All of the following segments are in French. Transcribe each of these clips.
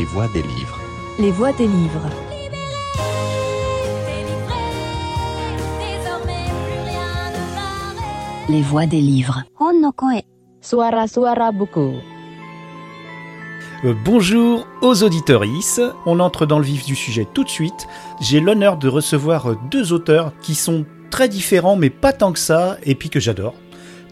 Les voix des livres. Les voix des livres. Les voix des livres. Suara Suara Buku. Euh, bonjour aux auditorices, on entre dans le vif du sujet tout de suite. J'ai l'honneur de recevoir euh, deux auteurs qui sont très différents mais pas tant que ça et puis que j'adore.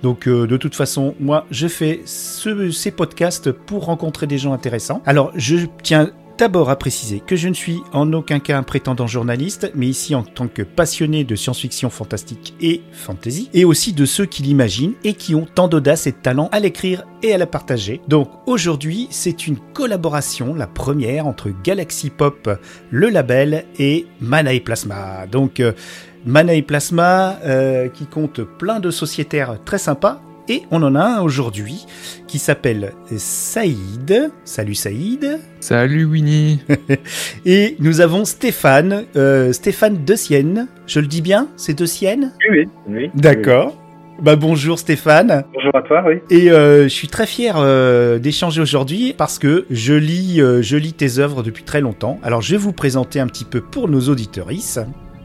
Donc euh, de toute façon, moi je fais ce- ces podcasts pour rencontrer des gens intéressants. Alors je tiens d'abord à préciser que je ne suis en aucun cas un prétendant journaliste, mais ici en tant que passionné de science-fiction fantastique et fantasy, et aussi de ceux qui l'imaginent et qui ont tant d'audace et de talent à l'écrire et à la partager. Donc aujourd'hui, c'est une collaboration, la première entre Galaxy Pop, le label, et Mana et Plasma. Donc euh, Mana et Plasma, euh, qui compte plein de sociétaires très sympas. Et on en a un aujourd'hui qui s'appelle Saïd. Salut Saïd. Salut Winnie. Et nous avons Stéphane, euh, Stéphane De Sienne. Je le dis bien C'est De Sienne? Oui, oui, oui. D'accord. Bah bonjour Stéphane. Bonjour à toi, oui. Et euh, je suis très fier euh, d'échanger aujourd'hui parce que je lis, euh, je lis tes œuvres depuis très longtemps. Alors je vais vous présenter un petit peu pour nos auditorices.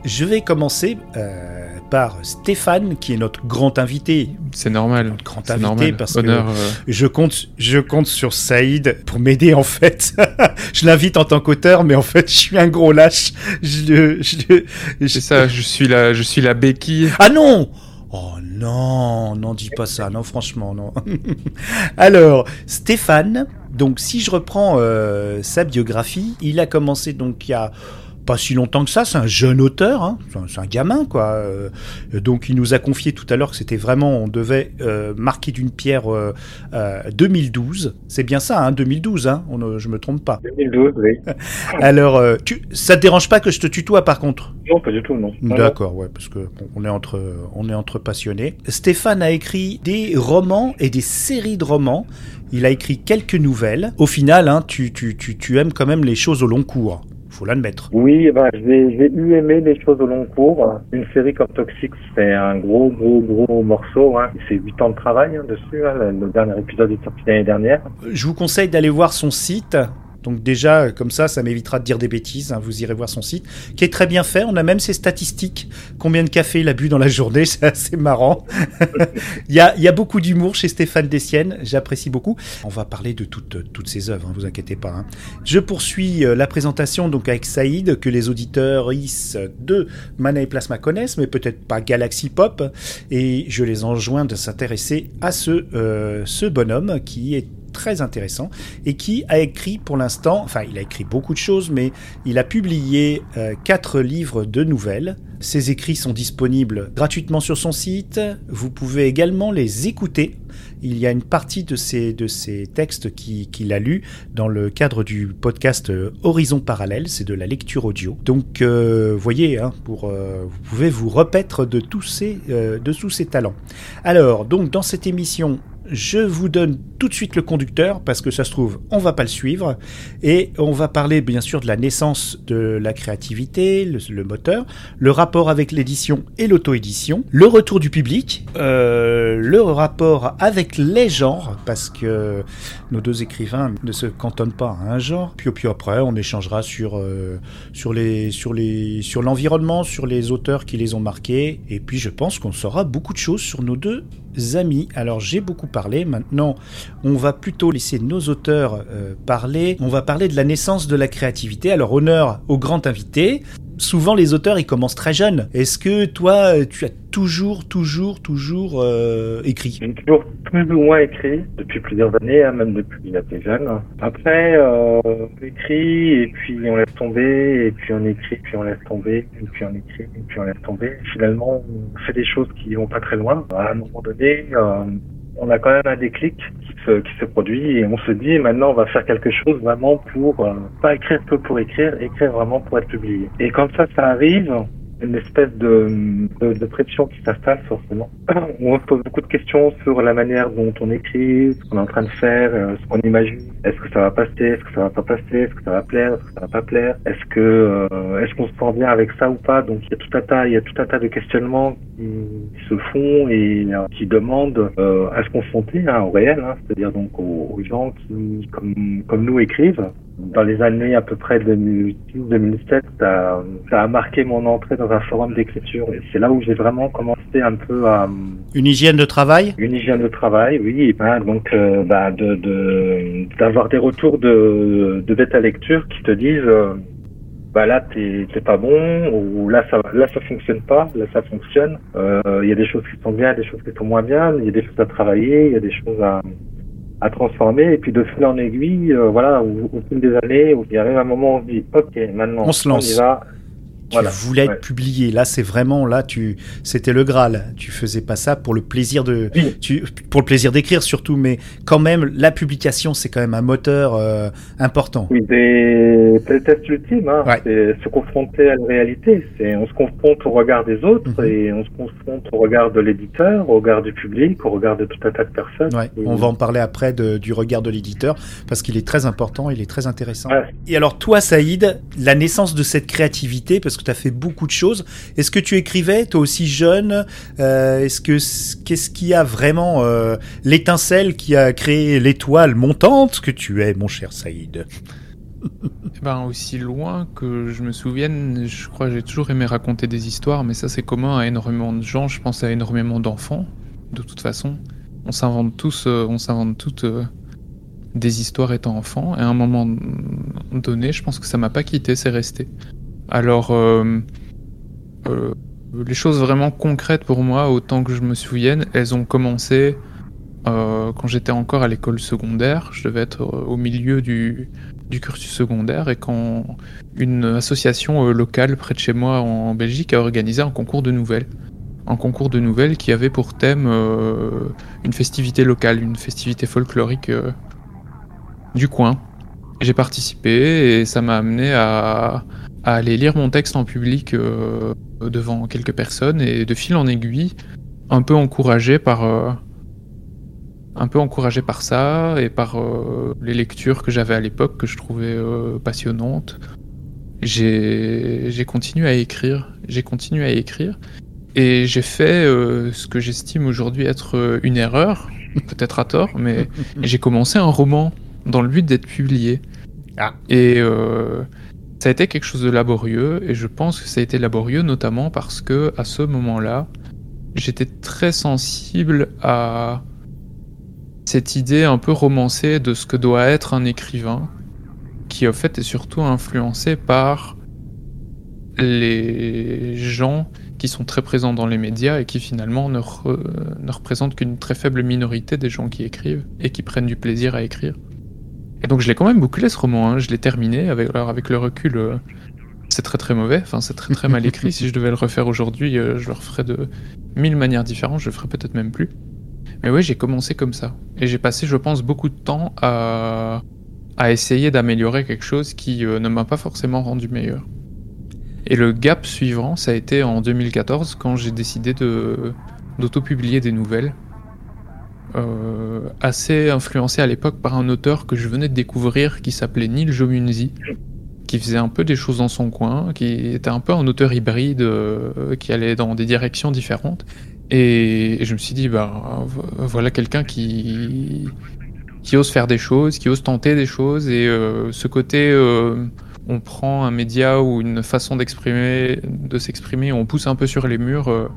Je vais commencer euh, par Stéphane, qui est notre grand invité. C'est normal. Notre grand invité normal. parce Honneur. que euh, je compte, je compte sur Saïd pour m'aider en fait. je l'invite en tant qu'auteur, mais en fait je suis un gros lâche. Je, je, je- C'est ça. Je suis la, je suis la béquille. ah non Oh non, non dis pas ça, non franchement non. Alors Stéphane, donc si je reprends euh, sa biographie, il a commencé donc il y a pas si longtemps que ça, c'est un jeune auteur, hein, c'est un- gamin quoi. Euh, donc il nous a confié tout à l'heure que c'était vraiment, on devait euh, marquer d'une pierre euh, euh, 2012. C'est bien ça, hein, 2012, hein, on, ne- je me trompe pas. 2012, oui. Alors, tu, ça te dérange pas que je te tutoie par contre? Non, pas du tout, non. Non, D'accord, ouais, parce que bon, on est entre on est entre passionnés. Stéphane a écrit des romans et des séries de romans. Il a écrit quelques nouvelles. Au final, hein, tu, tu, tu, tu aimes quand même les choses au long cours. Faut l'admettre. Oui, eh ben, j'ai eu aimé les choses au long cours. Une série comme Toxic, c'est un gros, gros, gros morceau. Hein. C'est 8 ans de travail hein, dessus. Hein. Le, le dernier épisode est sorti l'année dernière. Je vous conseille d'aller voir son site. Donc déjà, comme ça, ça m'évitera de dire des bêtises. hein, vous irez voir son site, qui est très bien fait. On a même ses statistiques. Combien de café il a bu dans la journée, c'est assez marrant. il, y a, beaucoup d'humour chez Stéphane Dessienne. J'apprécie beaucoup. On va parler de toutes, toutes ses œuvres, hein, vous inquiétez pas. hein. Je poursuis euh, la présentation donc avec Saïd, que les auditeurs de Mana et Plasma connaissent, mais peut-être pas Galaxy Pop. Et je les enjoins de s'intéresser à ce, euh, ce bonhomme qui est très intéressant et qui a écrit pour l'instant, enfin il a écrit beaucoup de choses, mais il a publié euh, quatre livres de nouvelles. Ces écrits sont disponibles gratuitement sur son site. Vous pouvez également les écouter. Il y a une partie de ces, de ces textes qui- qu'il a lus dans le cadre du podcast euh, Horizon Parallèle, c'est de la lecture audio. Donc, euh, voyez, hein, pour, euh, vous pouvez vous repaître de tous ces, de tous ces talents. Alors, donc, dans cette émission, je vous donne tout de suite le conducteur parce que ça se trouve, on va pas le suivre et on va parler bien sûr de la naissance de la créativité, le, moteur, le rapport avec l'édition et l'auto-édition, le retour du public, euh, le rapport avec les genres parce que nos deux écrivains ne se cantonnent pas à un genre. Puis, puis après, on échangera sur euh, sur les sur les sur l'environnement, sur les auteurs qui les ont marqués et puis je pense qu'on saura beaucoup de choses sur nos deux amis. Alors j'ai beaucoup parlé, maintenant on va plutôt laisser nos auteurs euh, parler. On va parler de la naissance de la créativité. Alors honneur au grand invité. Souvent les auteurs ils commencent très jeunes. Est-ce que toi euh, tu as toujours toujours toujours euh, écrit? J'ai toujours plus ou moins écrit depuis plusieurs années, hein, même depuis assez jeune. Après, euh, on écrit et puis on laisse tomber, et puis on écrit, puis on laisse tomber, et puis on écrit, et puis on laisse tomber. Finalement, on fait des choses qui vont pas très loin. À un moment donné, euh, on a quand même un déclic qui se, qui se produit et on se dit maintenant on va faire quelque chose vraiment pour euh, pas écrire que pour écrire, écrire vraiment pour être publié. Et quand ça, ça arrive, une espèce de, de, de pression qui s'installe forcément. On se pose beaucoup de questions sur la manière dont on écrit, ce qu'on est en train de faire, euh, ce qu'on imagine. Est-ce que ça va passer? Est-ce que ça va pas passer? Est-ce que ça va plaire? Est-ce que ça va pas plaire? Est-ce que euh, est-ce qu'on se sent bien avec ça ou pas? Donc il y a tout un tas, il y a tout un tas de questionnements qui, qui se font et euh, qui demandent euh, à se confronter hein, au réel, hein, c'est-à-dire donc aux, aux gens qui, comme comme nous, écrivent dans les années à peu près 2006-2007, ça, ça, a marqué mon entrée dans un forum d'écriture. Et c'est là où j'ai vraiment commencé un peu à... Une hygiène de travail? Une hygiène de travail, oui. Ben, donc, euh, bah, de d'avoir des retours de, de bêta lecture qui te disent... Euh, bah là t'es pas bon ou là ça là ça fonctionne pas là ça fonctionne euh, il y a des choses qui sont bien des choses qui sont moins bien il y a des choses à travailler il y a des choses à à transformer et puis de fil en aiguille, euh, voilà, au, au, fil des années, il arrive un moment où on se dit, ok, maintenant on se lance. y va, tu voilà. voulais être publié. Là, c'est vraiment là, tu, c'était le Graal. Tu faisais pas ça pour le plaisir de, oui. tu, pour le plaisir d'écrire surtout, mais quand même, la publication, c'est quand même un moteur euh, important. Oui, c'est le test ultime. Hein. Ouais. C'est se confronter à la réalité. C'est on se confronte au regard des autres Mhm. et on se confronte au regard de l'éditeur, au regard du public, au regard de tout un tas de personnes. Ouais, Et- on va en parler après de- du regard de l'éditeur parce qu'il est très important, il est très intéressant. Et alors toi, Saïd, la naissance de cette créativité, parce que tu as fait beaucoup de choses, est-ce que tu écrivais, toi aussi jeune euh, Est-ce que qu'est-ce qui a vraiment euh, l'étincelle qui a créé l'étoile montante que tu es, mon cher Saïd? Eh Ben, aussi loin que je me souvienne, je crois que j'ai toujours aimé raconter des histoires, mais ça c'est commun à énormément de gens, je pense à énormément d'enfants, de toute façon. On s'invente tous, euh, on s'invente toutes des histoires étant enfant, et à un moment donné, je pense que ça m'a pas quitté, c'est resté. Alors, euh, euh, les choses vraiment concrètes pour moi, autant que je me souvienne, elles ont commencé euh, quand j'étais encore à l'école secondaire. Je devais être au milieu du, du cursus secondaire et quand une association locale près de chez moi en Belgique a organisé un concours de nouvelles. Un concours de nouvelles qui avait pour thème une festivité locale, une festivité folklorique du coin. J'ai participé et ça m'a amené à, à aller lire mon texte en public euh, devant quelques personnes et de fil en aiguille, un peu encouragé par, euh, un peu encouragé par ça et par euh, les lectures que j'avais à l'époque que je trouvais passionnantes. J'ai continué à écrire, j'ai continué à écrire et j'ai fait ce que j'estime aujourd'hui être une erreur, peut-être à tort, mais j'ai commencé un roman dans le but d'être publié. Ah. Et ça a été quelque chose de laborieux et je pense que ça a été laborieux notamment parce que à ce moment-là, j'étais très sensible à cette idée un peu romancée de ce que doit être un écrivain, qui en fait est surtout influencé par les gens qui sont très présents dans les médias et qui finalement ne, re- ne représentent qu'une très faible minorité des gens qui écrivent et qui prennent du plaisir à écrire. Et donc je l'ai quand même bouclé ce roman, hein. je l'ai terminé, avec, alors avec le recul, euh, c'est très très mauvais, enfin c'est très très mal écrit, si je devais le refaire aujourd'hui, euh, je le referais de mille manières différentes, je le ferais peut-être même plus. Mais oui, j'ai commencé comme ça. Et j'ai passé, je pense, beaucoup de temps à, à essayer d'améliorer quelque chose qui euh, ne m'a pas forcément rendu meilleur. Et le gap suivant, ça a été en 2014, quand j'ai décidé de d'auto-publier des nouvelles. Euh, assez influencé à l'époque par un auteur que je venais de découvrir qui s'appelait Neil Jomunzi, qui faisait un peu des choses dans son coin, qui était un peu un auteur hybride, euh, qui allait dans des directions différentes. Et, je me suis dit, bah, vo- voilà quelqu'un qui, qui ose faire des choses, qui ose tenter des choses, et euh, ce côté, on prend un média ou une façon d'exprimer, de s'exprimer, on pousse un peu sur les murs.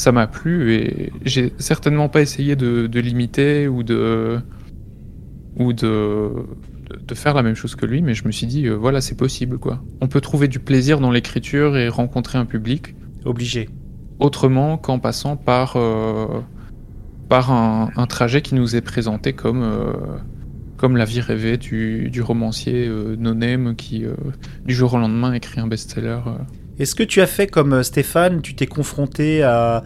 Ça m'a plu et j'ai certainement pas essayé de, de l'imiter ou de ou de, de faire la même chose que lui, mais je me suis dit euh, voilà c'est possible quoi. On peut trouver du plaisir dans l'écriture et rencontrer un public Obligé. autrement qu'en passant par euh, par un, un trajet qui nous est présenté comme euh, comme la vie rêvée du, du romancier no name qui du jour au lendemain écrit un best-seller. Est-ce que tu as fait comme euh, Stéphane, tu t'es confronté à,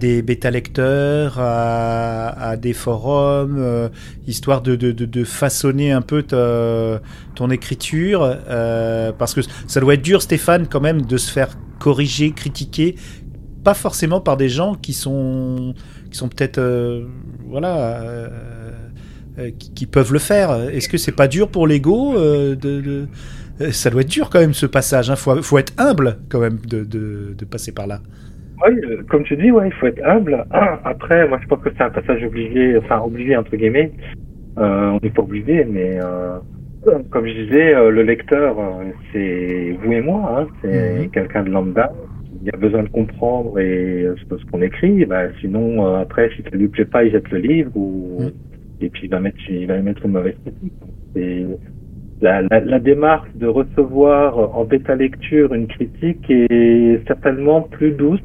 des bêta-lecteurs, à, à des forums, euh, histoire de, façonner un peu ton écriture euh, Parce que ça doit être dur, Stéphane, quand même, de se faire corriger, critiquer, pas forcément par des gens qui sont, peut-être, voilà, qui, peuvent le faire. Est-ce que c'est pas dur pour l'ego de, ça doit être dur quand même ce passage. Hein. Faut, faut être humble quand même de, de, de passer par là. Oui, euh, comme tu dis, ouais, il faut être humble. Après, moi, je pense que c'est un passage obligé, enfin obligé entre guillemets. Euh, on n'est pas obligé, mais euh, comme je disais, euh, le lecteur, euh, c'est vous et moi, hein, c'est Mhm. quelqu'un de lambda. Il a besoin de comprendre et euh, ce qu'on écrit. Bah, sinon, euh, après, si ça lui plaît pas, il jette le livre ou Mhm. et puis il va mettre, il va mettre une mauvaise critique. La, la, la démarche de recevoir en bêta lecture une critique est certainement plus douce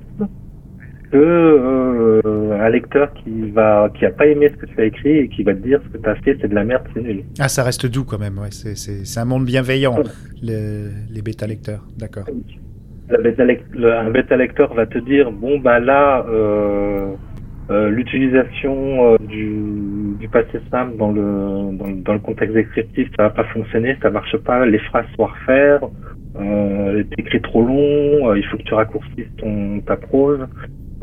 que euh, un lecteur qui va qui a pas aimé ce que tu as écrit et qui va te dire ce que tu as fait c'est de la merde c'est nul. Ah, ça reste doux quand même, ouais. C'est, un monde bienveillant, le- les. D'accord. Bêta lec- le- un bêta lecteur va te dire bon bah là euh, euh, l'utilisation euh, du, du passé simple dans le, dans dans le contexte descriptif ça va pas fonctionner ça marche pas les phrases sont à refaire euh, t'écris trop long euh, il faut que tu raccourcisses ton ta prose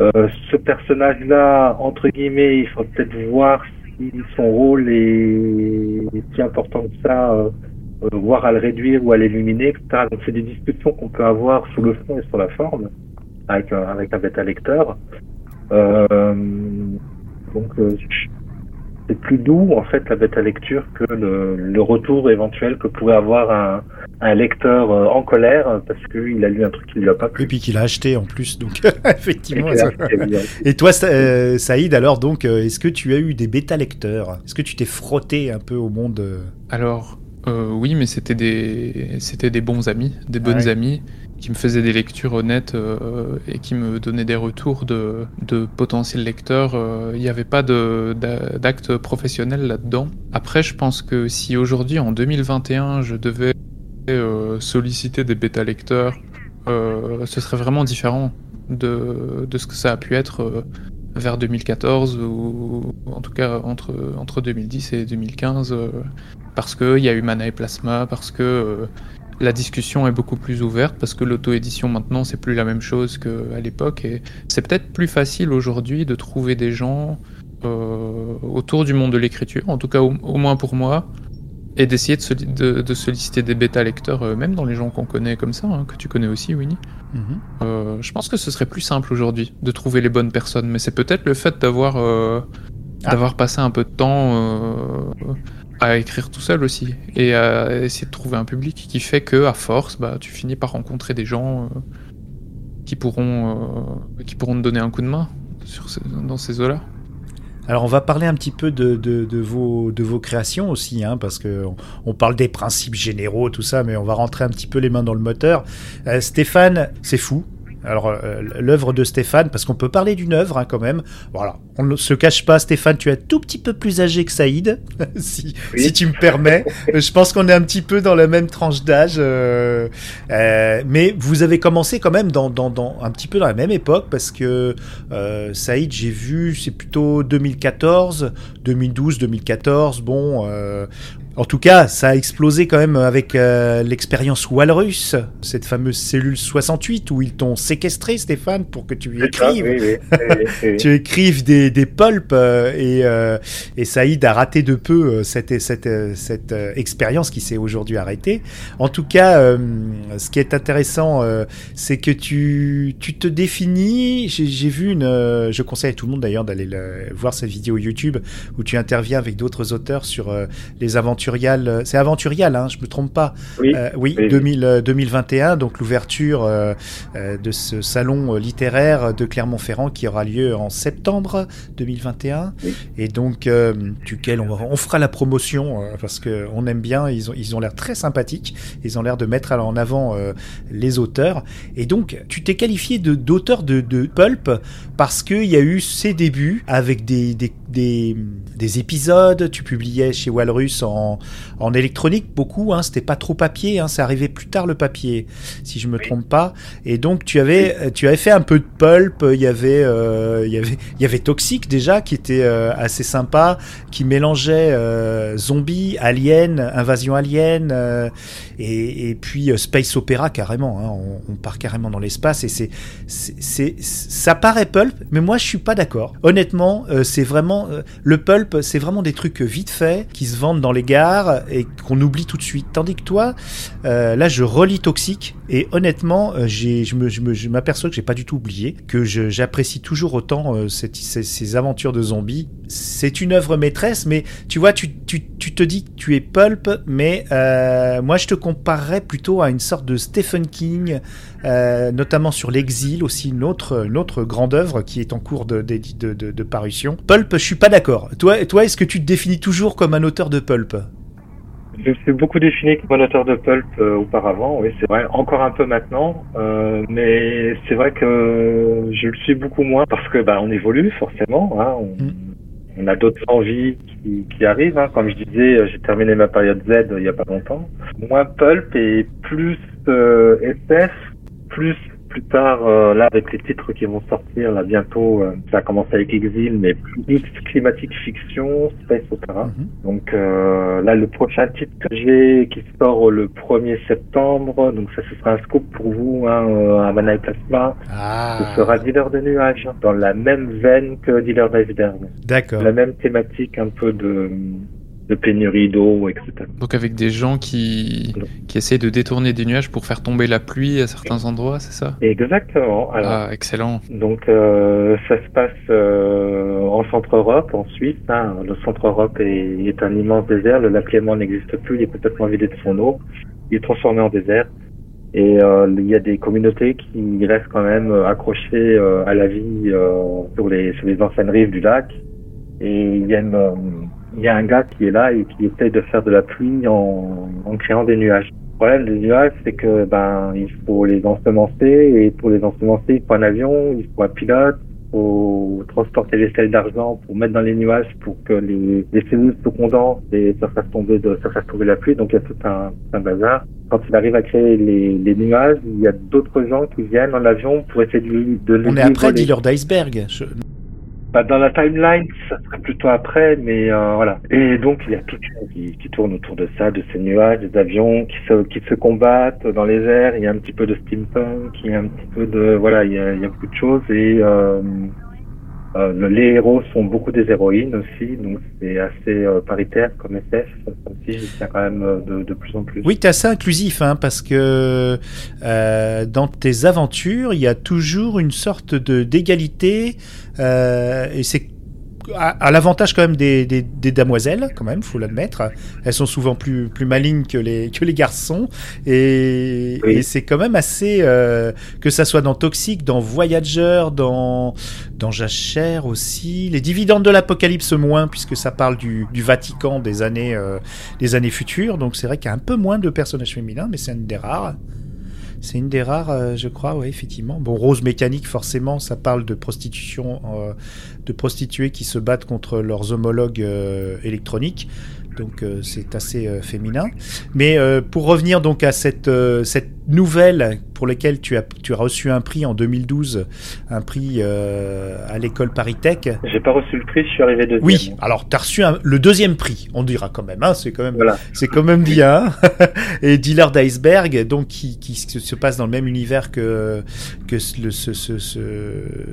euh, ce personnage là entre guillemets il faut peut-être voir si son rôle est si important que ça euh, voire à le réduire ou à l'éliminer, etc. Donc c'est des discussions qu'on peut avoir sur le fond et sur la forme avec avec un bêta lecteur. Euh, donc euh, c'est plus doux en fait la bêta lecture que le, le retour éventuel que pourrait avoir un, un lecteur euh, en colère parce qu'il a lu un truc qui lui a pas Et plu. puis qu'il a acheté en plus, donc effectivement. Et ça- Et toi, Sa- euh, Saïd, alors donc, est-ce que tu as eu des bêta-lecteurs Est-ce que tu t'es frotté un peu au monde Alors, euh, oui, mais c'était des, c'était des bons amis, des bonnes Ah ouais. amies qui me faisaient des lectures honnêtes euh, et qui me donnaient des retours de, de potentiels lecteurs. Euh, Il n'y avait pas de- d'acte professionnel là-dedans. Après, je pense que si aujourd'hui, en 2021, je devais euh, solliciter des bêta-lecteurs, euh, ce serait vraiment différent de, de ce que ça a pu être euh, vers 2014 ou en tout cas entre, entre 2010 et 2015 euh, parce qu'il y a eu Mana et Plasma, parce que euh, la discussion est beaucoup plus ouverte, parce que l'auto-édition maintenant c'est plus la même chose qu'à l'époque et c'est peut-être plus facile aujourd'hui de trouver des gens euh, autour du monde de l'écriture, en tout cas au, au moins pour moi, et d'essayer de, soli- de- de solliciter des bêta-lecteurs, euh, même dans les gens qu'on connaît comme ça, hein, que tu connais aussi, Winnie. mhm. Euh, je pense que ce serait plus simple aujourd'hui de trouver les bonnes personnes, mais c'est peut-être le fait d'avoir Ah. d'avoir passé un peu de temps euh, à écrire tout seul aussi et à essayer de trouver un public qui fait que à force, bah, tu finis par rencontrer des gens euh, qui pourront euh, qui pourront te donner un coup de main dans ces eaux-là. Alors on va parler un petit peu de, vos, de vos créations aussi, hein, parce que on, parle des principes généraux, tout ça, mais on va rentrer un petit peu les mains dans le moteur. Euh, Stéphane, c'est fou. Alors euh, l'œuvre de Stéphane, parce qu'on peut parler d'une œuvre hein, quand même. Voilà, on ne se cache pas, Stéphane, tu es un tout petit peu plus âgé que Saïd, si, Oui. si tu me permets. Euh, Je pense qu'on est un petit peu dans la même tranche d'âge, euh, euh, mais vous avez commencé quand même dans, dans, dans un petit peu dans la même époque, parce que Saïd, j'ai vu, c'est plutôt 2014, 2012, 2014. Bon, en tout cas, ça a explosé quand même avec euh, l'expérience Walrus, cette fameuse cellule 68 où ils t'ont séquestré, Stéphane, pour que tu écrives. oui, oui, oui, oui, oui. Tu écrives des, des pulps euh, et, euh, et Saïd a raté de peu euh, cette, cette, cette expérience qui s'est aujourd'hui arrêtée. En tout cas, ce qui est intéressant, c'est que tu, tu te définis. J'ai vu une. je conseille à tout le monde d'ailleurs d'aller le- voir cette vidéo YouTube où tu interviens avec d'autres auteurs sur les aventuriales. C'est aventurial, hein, je me trompe pas. Oui. Euh, oui, Oui, oui. 2000, euh, 2021, donc l'ouverture euh, euh, de ce salon euh, littéraire de Clermont-Ferrand qui aura lieu en septembre 2021. Oui. Et donc, euh, duquel on, on fera la promotion euh, parce que on aime bien. Ils ont, ils ont l'air très sympathiques. Ils ont l'air de mettre en avant euh, les auteurs. Et donc, tu t'es qualifié de d'auteur de, de pulp parce qu'il y a eu ses débuts avec des, des, des, des épisodes. Tu publiais chez Walrus en, en électronique beaucoup. Hein, C'était pas trop papier. Hein, c'est arrivé plus tard le papier, si je me trompe pas. Et donc tu avais, tu avais fait un peu de pulp. Il y avait, euh, il y avait, il y avait Toxic déjà qui était euh, assez sympa, qui mélangeait euh, zombies, aliens, invasion alien, euh, et, et puis euh, space opéra carrément. Hein, on, on part carrément dans l'espace et c'est, c'est, ça paraît pulp, mais moi je suis pas d'accord. Honnêtement, euh, c'est vraiment euh, le pulp, c'est vraiment des trucs vite faits qui se vendent dans les gares et qu'on oublie tout de suite. Tandis que toi, euh, là, je relis Toxic et honnêtement, euh, je, m'aperçois que j'ai pas du tout oublié, que j'apprécie toujours autant ces aventures de zombies. C'est une œuvre maîtresse, mais tu vois, tu, tu, tu te dis que tu es pulp, mais euh, moi je te comparerais plutôt à une sorte de Stephen King, euh, notamment sur l'exil, aussi une autre, une autre grande œuvre qui est en cours de, de, de, de, de parution. Pulp, je suis pas d'accord. Toi, toi est-ce que tu te définis toujours comme un auteur de pulp? Je me suis beaucoup défini comme un auteur de pulp euh, auparavant, oui, c'est vrai, encore un peu maintenant, euh, mais c'est vrai que je le suis beaucoup moins parce que bah, on évolue forcément, hein, on, Mm. On a d'autres envies qui, qui arrivent. Hein. Comme je disais, euh, j'ai terminé ma période Z euh, il y a pas longtemps. Moins pulp et plus euh, SF, plus plus tard, euh, là avec les titres qui vont sortir là bientôt, euh, ça a commencé avec Exil, mais plus climatique fiction, space opéra. Mhm. Donc euh, là, le prochain titre que j'ai qui sort le 1er septembre, donc ça ce sera un scoop pour vous, hein, euh, à Mana et Plasma. Ah, Ce sera Dealer de nuages, dans la même veine que Dealer d'iceberg. d'accord. La même thématique, un peu de, de pénurie d'eau, etc. Donc avec des gens qui, qui essayent de détourner des nuages pour faire tomber la pluie à certains endroits, c'est ça? Exactement. Alors, Ah, excellent. Donc euh, ça se passe euh, en Centre-Europe, en Suisse. hein. Le Centre-Europe est, est un immense désert. Le lac Léman n'existe plus. Il est complètement vidé de son eau. Il est transformé en désert. Et euh, il y a des communautés qui restent quand même euh, accrochées euh, à la vie euh, sur les sur les anciennes rives du lac. Et il y a une, euh, il y a un gars qui est là et qui essaye de faire de la pluie en, en créant des nuages. Le problème des nuages, c'est que ben il faut les ensemencer et pour les ensemencer, il faut un avion, il faut un pilote, il faut transporter les sels d'argent pour mettre dans les nuages pour que les, les cellules se condensent et ça fasse tomber de ça fasse tomber la pluie. Donc il y a tout un, un bazar. Quand il arrive à créer les, les nuages, il y a d'autres gens qui viennent en avion pour essayer de, de On est après. Dealer d'iceberg. Je- Bah, dans la timeline, ça serait plutôt après, mais euh, voilà. Et donc il y a tout qui, qui tourne autour de ça, de ces nuages, des avions qui se qui se combattent dans les airs. Il y a un petit peu de steampunk, il y a un petit peu de voilà, il y a, beaucoup de choses et euh, euh, le- les héros sont beaucoup des héroïnes aussi, donc c'est assez euh, paritaire comme SF, comme si j'y tiens quand même euh, de, plus en plus. Oui, t'es assez inclusif, hein, parce que euh, dans tes aventures, il y a toujours une sorte de d'égalité, euh, et c'est à, à l'avantage quand même des, des, des damoiselles, quand même, faut l'admettre. Elles sont souvent plus plus malignes que les que les garçons, et, Oui. et c'est quand même assez euh, que ça soit dans Toxic, dans Voyager, dans dans Jachère aussi, les dividendes de l'apocalypse moins, puisque ça parle du, du Vatican des années euh, des années futures. Donc c'est vrai qu'il y a un peu moins de personnages féminins, mais c'est une des rares. C'est une des rares, euh, je crois, oui, effectivement. Bon, Rose Mécanique, forcément, ça parle de prostitution, euh, de prostituées qui se battent contre leurs homologues euh, électroniques. Donc c'est assez féminin. Mais pour revenir donc à cette nouvelle pour laquelle tu as, tu as reçu un prix en 2012, un prix euh, à l'école Paritech. J'ai pas reçu le prix, je suis arrivé deuxième. Oui, alors tu as reçu un- le deuxième prix, on dira quand même, hein, c'est quand même Voilà. c'est quand même bien. Et Dealer d'iceberg, donc qui, qui se se passe dans le même univers que que ce- le, ce, ce, ce,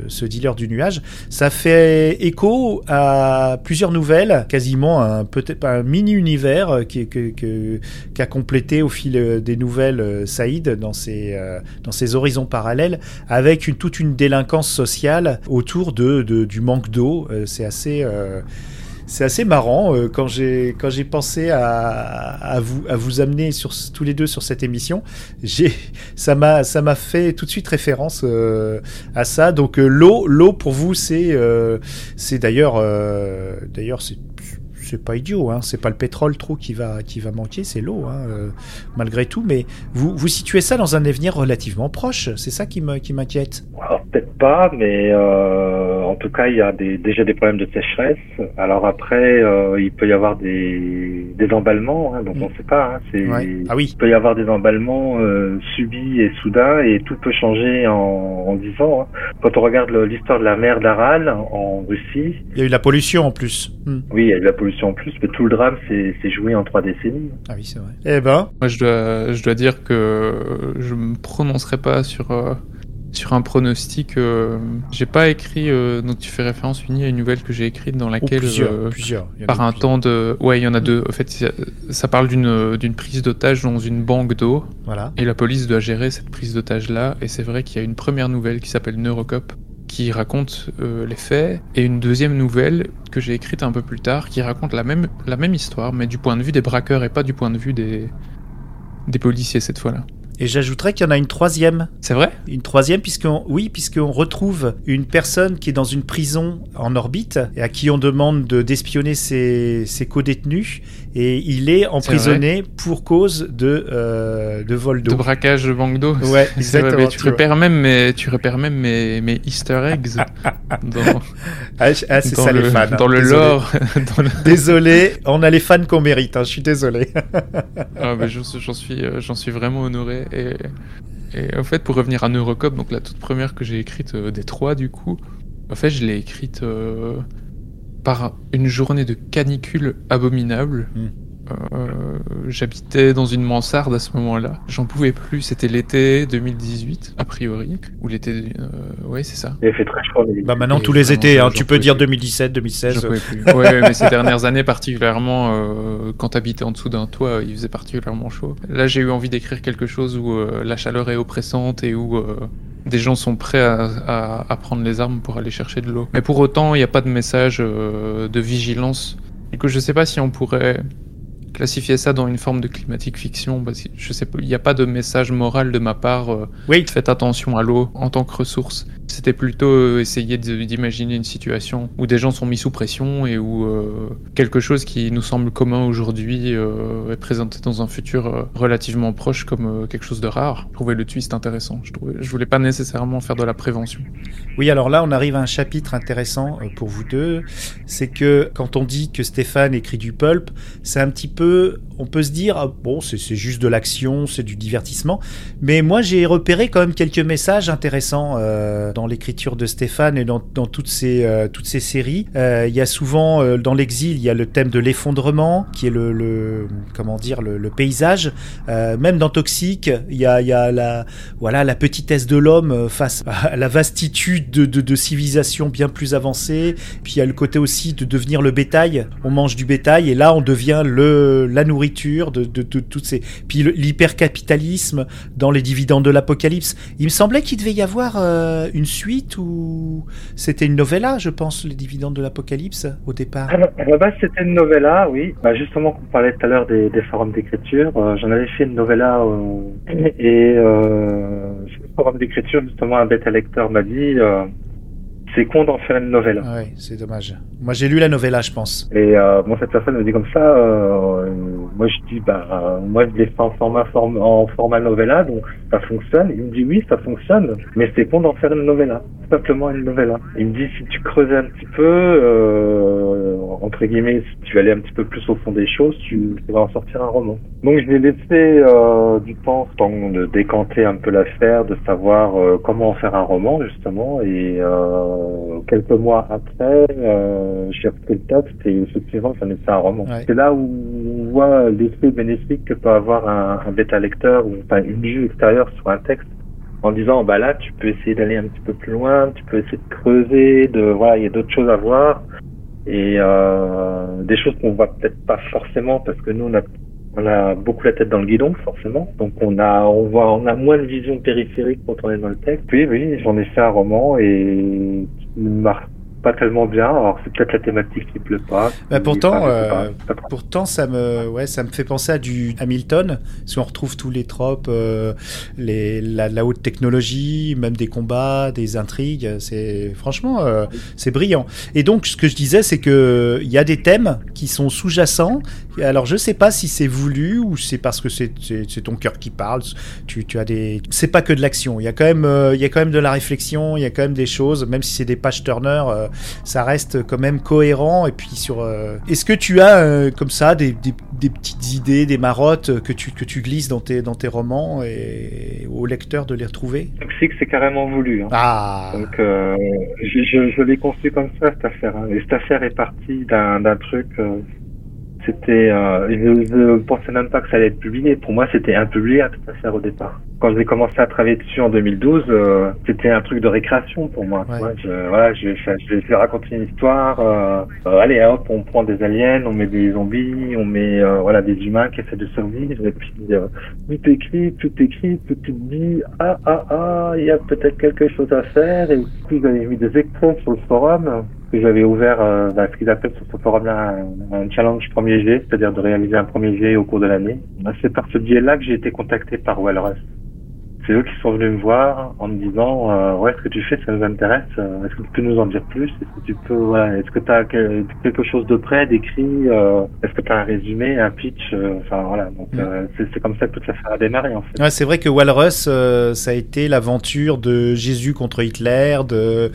ce dealer du nuage, ça fait écho à plusieurs nouvelles, quasiment un peut-être un mini univers qui que, que qu'a complété au fil euh, des nouvelles euh, Dans ses euh, dans ses horizons parallèles, avec toute une délinquance sociale autour de, du manque d'eau. Euh, c'est assez euh, c'est assez marrant quand j'ai quand j'ai pensé à, vous à vous amener sur tous les deux sur cette émission. J'ai ça m'a ça m'a fait tout de suite référence à ça. Donc l'eau l'eau pour vous c'est c'est d'ailleurs d'ailleurs c'est c'est pas idiot, hein. c'est pas le pétrole trop qui va, qui va manquer, c'est l'eau, hein, euh, malgré tout. Mais vous, vous situez ça dans un avenir relativement proche, c'est ça qui me- qui m'inquiète. Alors peut-être pas, mais euh, en tout cas il y a des, déjà des problèmes de sécheresse. Alors après euh, il peut y avoir des, des emballements, hein, donc Mm. on sait pas. Hein, Ouais. Ah oui, Il peut y avoir des emballements subis et soudains et tout peut changer en, en 10 ans. hein. Quand on regarde l'histoire de la mer d'Aral en Russie, il y a eu la pollution en plus. Hmm. oui il y a eu la pollution en plus, mais tout le drame s'est joué en trois décennies. Ah oui, c'est vrai. Eh ben, Moi, je dois, je dois dire que je me prononcerai pas sur, euh, sur un pronostic. euh, j'ai pas écrit, euh, donc tu fais référence unie à une nouvelle que j'ai écrite dans ou laquelle, plusieurs, euh, plusieurs. Il y en a par un plusieurs. temps de. Ouais, il y en a deux. En fait, ça, ça parle d'une d'une prise d'otage dans une banque d'eau. Voilà. Et la police doit gérer cette prise d'otage-là. Et c'est vrai qu'il y a une première nouvelle qui s'appelle Neurocop, qui raconte euh, les faits, et une deuxième nouvelle que j'ai écrite un peu plus tard qui raconte la même, la même histoire, mais du point de vue des braqueurs et pas du point de vue des, des policiers cette fois-là. Et j'ajouterais qu'il y en a une troisième. C'est vrai? Une troisième, puisqu'on, oui, puisqu'on retrouve une personne qui est dans une prison en orbite et à qui on demande de, d'espionner ses, ses co-détenus. Et il est emprisonné pour cause de, euh, de vol d'eau. De braquage de banque d'eau. Ouais, vrai, exactement. tu, repères même mes, tu repères même mes, mes easter eggs dans, Ah, ah, c'est ça le, les fans. hein. dans le Désolé. lore. dans le- Désolé, on a les fans qu'on mérite, hein, je suis désolé. Ah, j'en suis, euh, j'en suis vraiment honoré. Et, en fait, pour revenir à Neurocop, donc la toute première que j'ai écrite euh, des trois, du coup, en fait, je l'ai écrite euh, par une journée de canicule abominable. Hmm. Euh, J'habitais dans une mansarde à ce moment-là. J'en pouvais plus. C'était l'été 2018, a priori. Ou l'été. Euh, ouais, c'est ça. Il fait très chaud. les- Bah maintenant Et tous les étés, hein, tu peux dire plus. 2017, J'en 2016. pouvais plus. Ouais, mais ces dernières années, particulièrement, euh, quand t'habitais en dessous d'un toit, il faisait particulièrement chaud. Là, j'ai eu envie d'écrire quelque chose où euh, la chaleur est oppressante et où euh, des gens sont prêts à, à- à prendre les armes pour aller chercher de l'eau. Mais pour autant, il n'y a pas de message euh, de vigilance. Du coup, je sais pas si on pourrait classifier ça dans une forme de climatique fiction. Parce que je sais pas, il n'y a pas de message moral de ma part. euh, Oui, Faites attention à l'eau en tant que ressource. C'était plutôt euh, essayer d'imaginer une situation où des gens sont mis sous pression et où euh, quelque chose qui nous semble commun aujourd'hui euh, est présenté dans un futur relativement proche comme quelque chose de rare. Je trouvais le twist intéressant. Je, trouvais, je voulais pas nécessairement faire de la prévention. Oui, alors là, on arrive à un chapitre intéressant pour vous deux. C'est que quand on dit que Stéphane écrit du pulp, c'est un petit peu, on peut se dire, ah, bon, c'est juste de l'action, c'est du divertissement. Mais moi, j'ai repéré quand même quelques messages intéressants euh, dans l'écriture de Stéphane et dans, toutes ces euh, toutes ces séries. Euh, Il y a souvent dans l'exil, il y a le thème de l'effondrement, qui est le, comment dire le, paysage. Même dans Toxique, il y a, la voilà la petitesse de l'homme face à la vastitude de, de, de civilisation bien plus avancée. Puis il y a le côté aussi de devenir le bétail. On mange du bétail et là on devient le la nourriture de, toutes ces. Puis l'hypercapitalisme dans les dividendes de l'apocalypse. Il me semblait qu'il devait y avoir euh, une suite ou c'était une novella, je pense, les dividendes de l'apocalypse au départ. La à la base, c'était une novella, oui. Bah, justement, on parlait tout à l'heure des, forums d'écriture. euh, J'en avais fait une novella euh, et sur le forum d'écriture, justement, un bêta lecteur m'a dit c'est con d'en faire une novella. Ah ouais, c'est dommage. Moi j'ai lu la novella, je pense. Et euh, bon, cette personne me dit comme ça. euh, moi, je dis bah euh, moi je l'ai fait en format form- en format novella, donc ça fonctionne. Il me dit oui, ça fonctionne, mais c'est con d'en faire une novella, simplement une novella. Il me dit si tu creusais un petit peu, euh, entre guillemets, si tu allais un petit peu plus au fond des choses, tu pourrais en sortir un roman. Donc je l'ai laissé du temps, temps de décanter un peu l'affaire, de savoir comment en faire un roman justement. Et euh, quelques mois après, euh, j'ai repris le texte et effectivement, ça m'est fait un roman. Ouais. C'est là où on voit l'effet bénéfique que peut avoir un, un bêta lecteur ou enfin une vue extérieure sur un texte en disant bah là tu peux essayer d'aller un petit peu plus loin, tu peux essayer de creuser, de voilà il y a d'autres choses à voir et euh, des choses qu'on voit peut-être pas forcément parce que nous on a on a beaucoup la tête dans le guidon forcément donc on a on voit on a moins de vision périphérique quand on est dans le texte. Oui oui j'en ai fait un roman et qui ne marche pas tellement bien alors c'est peut-être la thématique qui plaît pas. Bah, pourtant, pas, euh, pas grave. Pourtant, ça me, ouais, ça me fait penser à du Hamilton, si on retrouve tous les tropes, euh, les, la, la haute technologie, même des combats, des intrigues. C'est franchement, euh, c'est brillant. Et donc, ce que je disais, c'est que il y a des thèmes qui sont sous-jacents. Alors, je sais pas si c'est voulu ou c'est parce que c'est c'est c'est ton cœur qui parle. Tu, tu as des, c'est pas que de l'action. Il y a quand même, euh, il y a quand même de la réflexion. Il y a quand même des choses, même si c'est des pages turner, euh, ça reste quand même cohérent. Et puis sur, euh, est-ce que tu as comme ça des, des, des petites idées, des marottes que tu que tu glisses dans tes dans tes romans et au lecteur de les retrouver? Toxique c'est carrément voulu. Hein. Ah, Donc euh, je, je, je l'ai conçu comme ça cette affaire. hein. Et cette affaire est partie d'un d'un truc. C'était, euh, je, je pensais même pas que ça allait être publié. Pour moi, c'était impubliable cette affaire au départ. quand j'ai commencé à travailler dessus en 2012, euh, c'était un truc de récréation pour moi. Ouais. je, voilà, je, je, je vais raconter une histoire. euh, euh, allez, hop, on prend des aliens, on met des zombies, on met euh, voilà des humains qui essaient de survivre. Et puis euh, tout écrit, tout écrit, tout dit. Ah ah ah, il y a peut-être quelque chose à faire. Et puis j'avais mis des extraits sur le forum que j'avais ouvert euh, bah, ce qu'ils appellent sur ce forum-là un, un challenge premier jet, c'est-à-dire de réaliser un premier jet au cours de l'année. Bah, C'est par ce biais-là que j'ai été contacté par Walrus. C'est eux qui sont venus me voir en me disant euh, ouais ce que tu fais ça nous intéresse. Euh, est-ce que tu peux nous en dire plus? Est-ce que tu peux voilà est-ce que tu as quelque chose de près d'écrit euh, est-ce que tu as un résumé un pitch euh, enfin voilà. Donc Mm. euh, c'est comme ça que toute l'affaire a démarré en fait. Ouais, c'est vrai que Walrus, euh, ça a été l'aventure de Jésus contre Hitler, de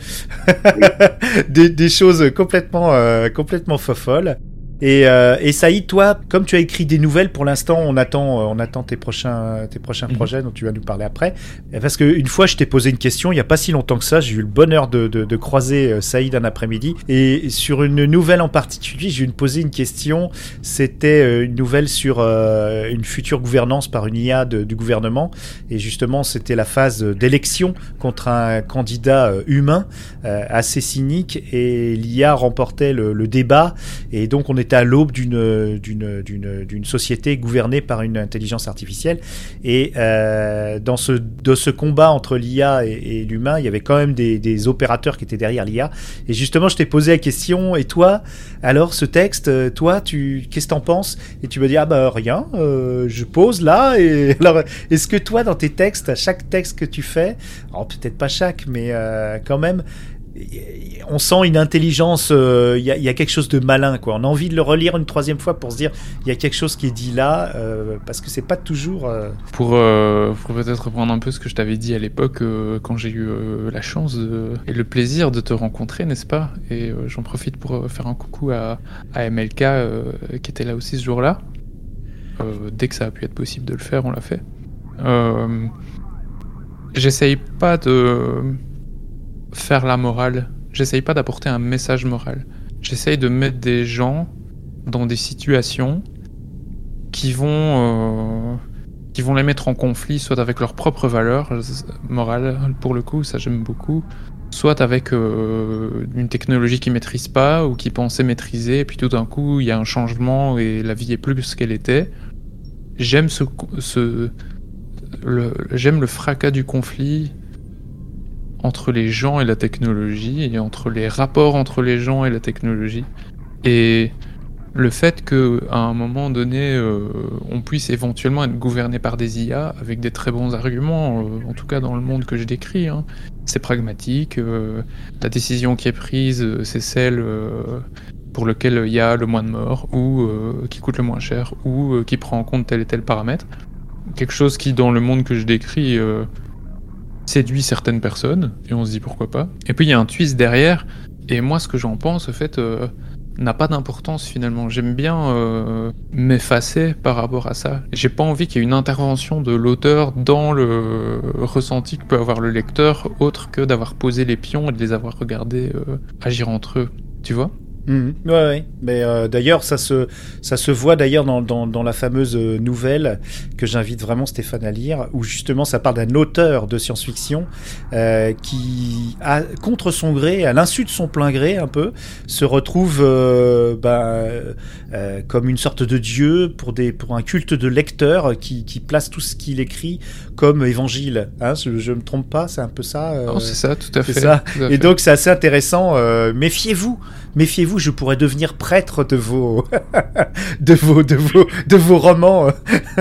des, des choses complètement euh, complètement folles. Et, euh, et Saïd, toi, comme tu as écrit des nouvelles, pour l'instant, on attend, euh, on attend tes prochains, tes prochains Mhm. projets dont tu vas nous parler après. Et Parce que une fois, je t'ai posé une question, il y a pas si longtemps que ça, j'ai eu le bonheur de, de, de croiser euh, Saïd un après-midi. Et sur une nouvelle en particulier, j'ai eu posé une question. C'était euh, une nouvelle sur euh, une future gouvernance par une IA de- du gouvernement. Et justement, c'était la phase d'élection contre un candidat euh, humain euh, assez cynique. Et l'IA remportait le, le débat. Et donc, on était à l'aube d'une société gouvernée par une intelligence artificielle. Et euh, dans ce combat entre l'IA et, l'humain, il y avait quand même des, opérateurs qui étaient derrière l'IA. Et justement, je t'ai posé la question. Et toi, alors ce texte, euh, toi, tu qu'est-ce que t'en penses? Et tu me dis ah bah rien. euh, je pose là. Et alors, est-ce que toi, dans tes textes, à chaque texte que tu fais, alors peut-être pas chaque, mais quand même on sent une intelligence, euh, il y, a- quelque chose de malin, quoi. On a envie de le relire une troisième fois pour se dire, il y a quelque chose qui est dit là, euh, parce que c'est pas toujours. euh, Pour, peut-être reprendre un peu ce que je t'avais dit à l'époque, quand j'ai eu la chance et le plaisir de te rencontrer, n'est-ce pas? Et j'en profite pour faire un coucou à, à MLK qui était là aussi ce jour-là. Dès que ça a pu être possible de le faire, on l'a fait. J'essaye pas de faire la morale. J'essaye pas d'apporter un message moral. J'essaye de mettre des gens dans des situations qui vont euh, qui vont les mettre en conflit, soit avec leurs propres valeurs euh, morales, pour le coup, ça j'aime beaucoup, soit avec euh, une technologie qu'ils maîtrisent pas ou qu'ils pensaient maîtriser, et puis tout d'un coup il y a un changement et la vie est plus ce qu'elle était. J'aime ce, ce le, j'aime le fracas du conflit entre les gens et la technologie et entre les rapports entre les gens et la technologie et le fait que à un moment donné euh, on puisse éventuellement être gouverné par des IA avec des très bons arguments euh, en tout cas dans le monde que je décris hein. c'est pragmatique euh, la décision qui est prise c'est celle pour lequel il y a le moins de morts ou qui coûte le moins cher ou qui prend en compte tel et tel paramètre quelque chose qui dans le monde que je décris séduit certaines personnes et on se dit pourquoi pas et puis il y a un twist derrière et moi ce que j'en pense au fait euh, n'a pas d'importance finalement. J'aime bien euh, m'effacer par rapport à ça. J'ai pas envie qu'il y ait une intervention de l'auteur dans le ressenti que peut avoir le lecteur, autre que d'avoir posé les pions et de les avoir regardés euh, agir entre eux. Tu vois? Mhm. Ouais, ouais. Mais euh, d'ailleurs, ça se, ça se voit d'ailleurs dans, dans, dans la fameuse euh, nouvelle que j'invite vraiment Stéphane à lire, où justement ça parle d'un auteur de science-fiction euh, qui, a, contre son gré, à l'insu de son plein gré un peu, se retrouve euh, ben, euh, comme une sorte de dieu pour, des, pour un culte de lecteur qui, qui place tout ce qu'il écrit comme évangile. Hein, je, je me trompe pas, c'est un peu ça. euh, Non, C'est ça, tout à fait. ça. tout à et fait. donc c'est assez intéressant. euh, méfiez-vous, méfiez-vous. Je pourrais devenir prêtre de vos, de vos, de vos, de vos romans.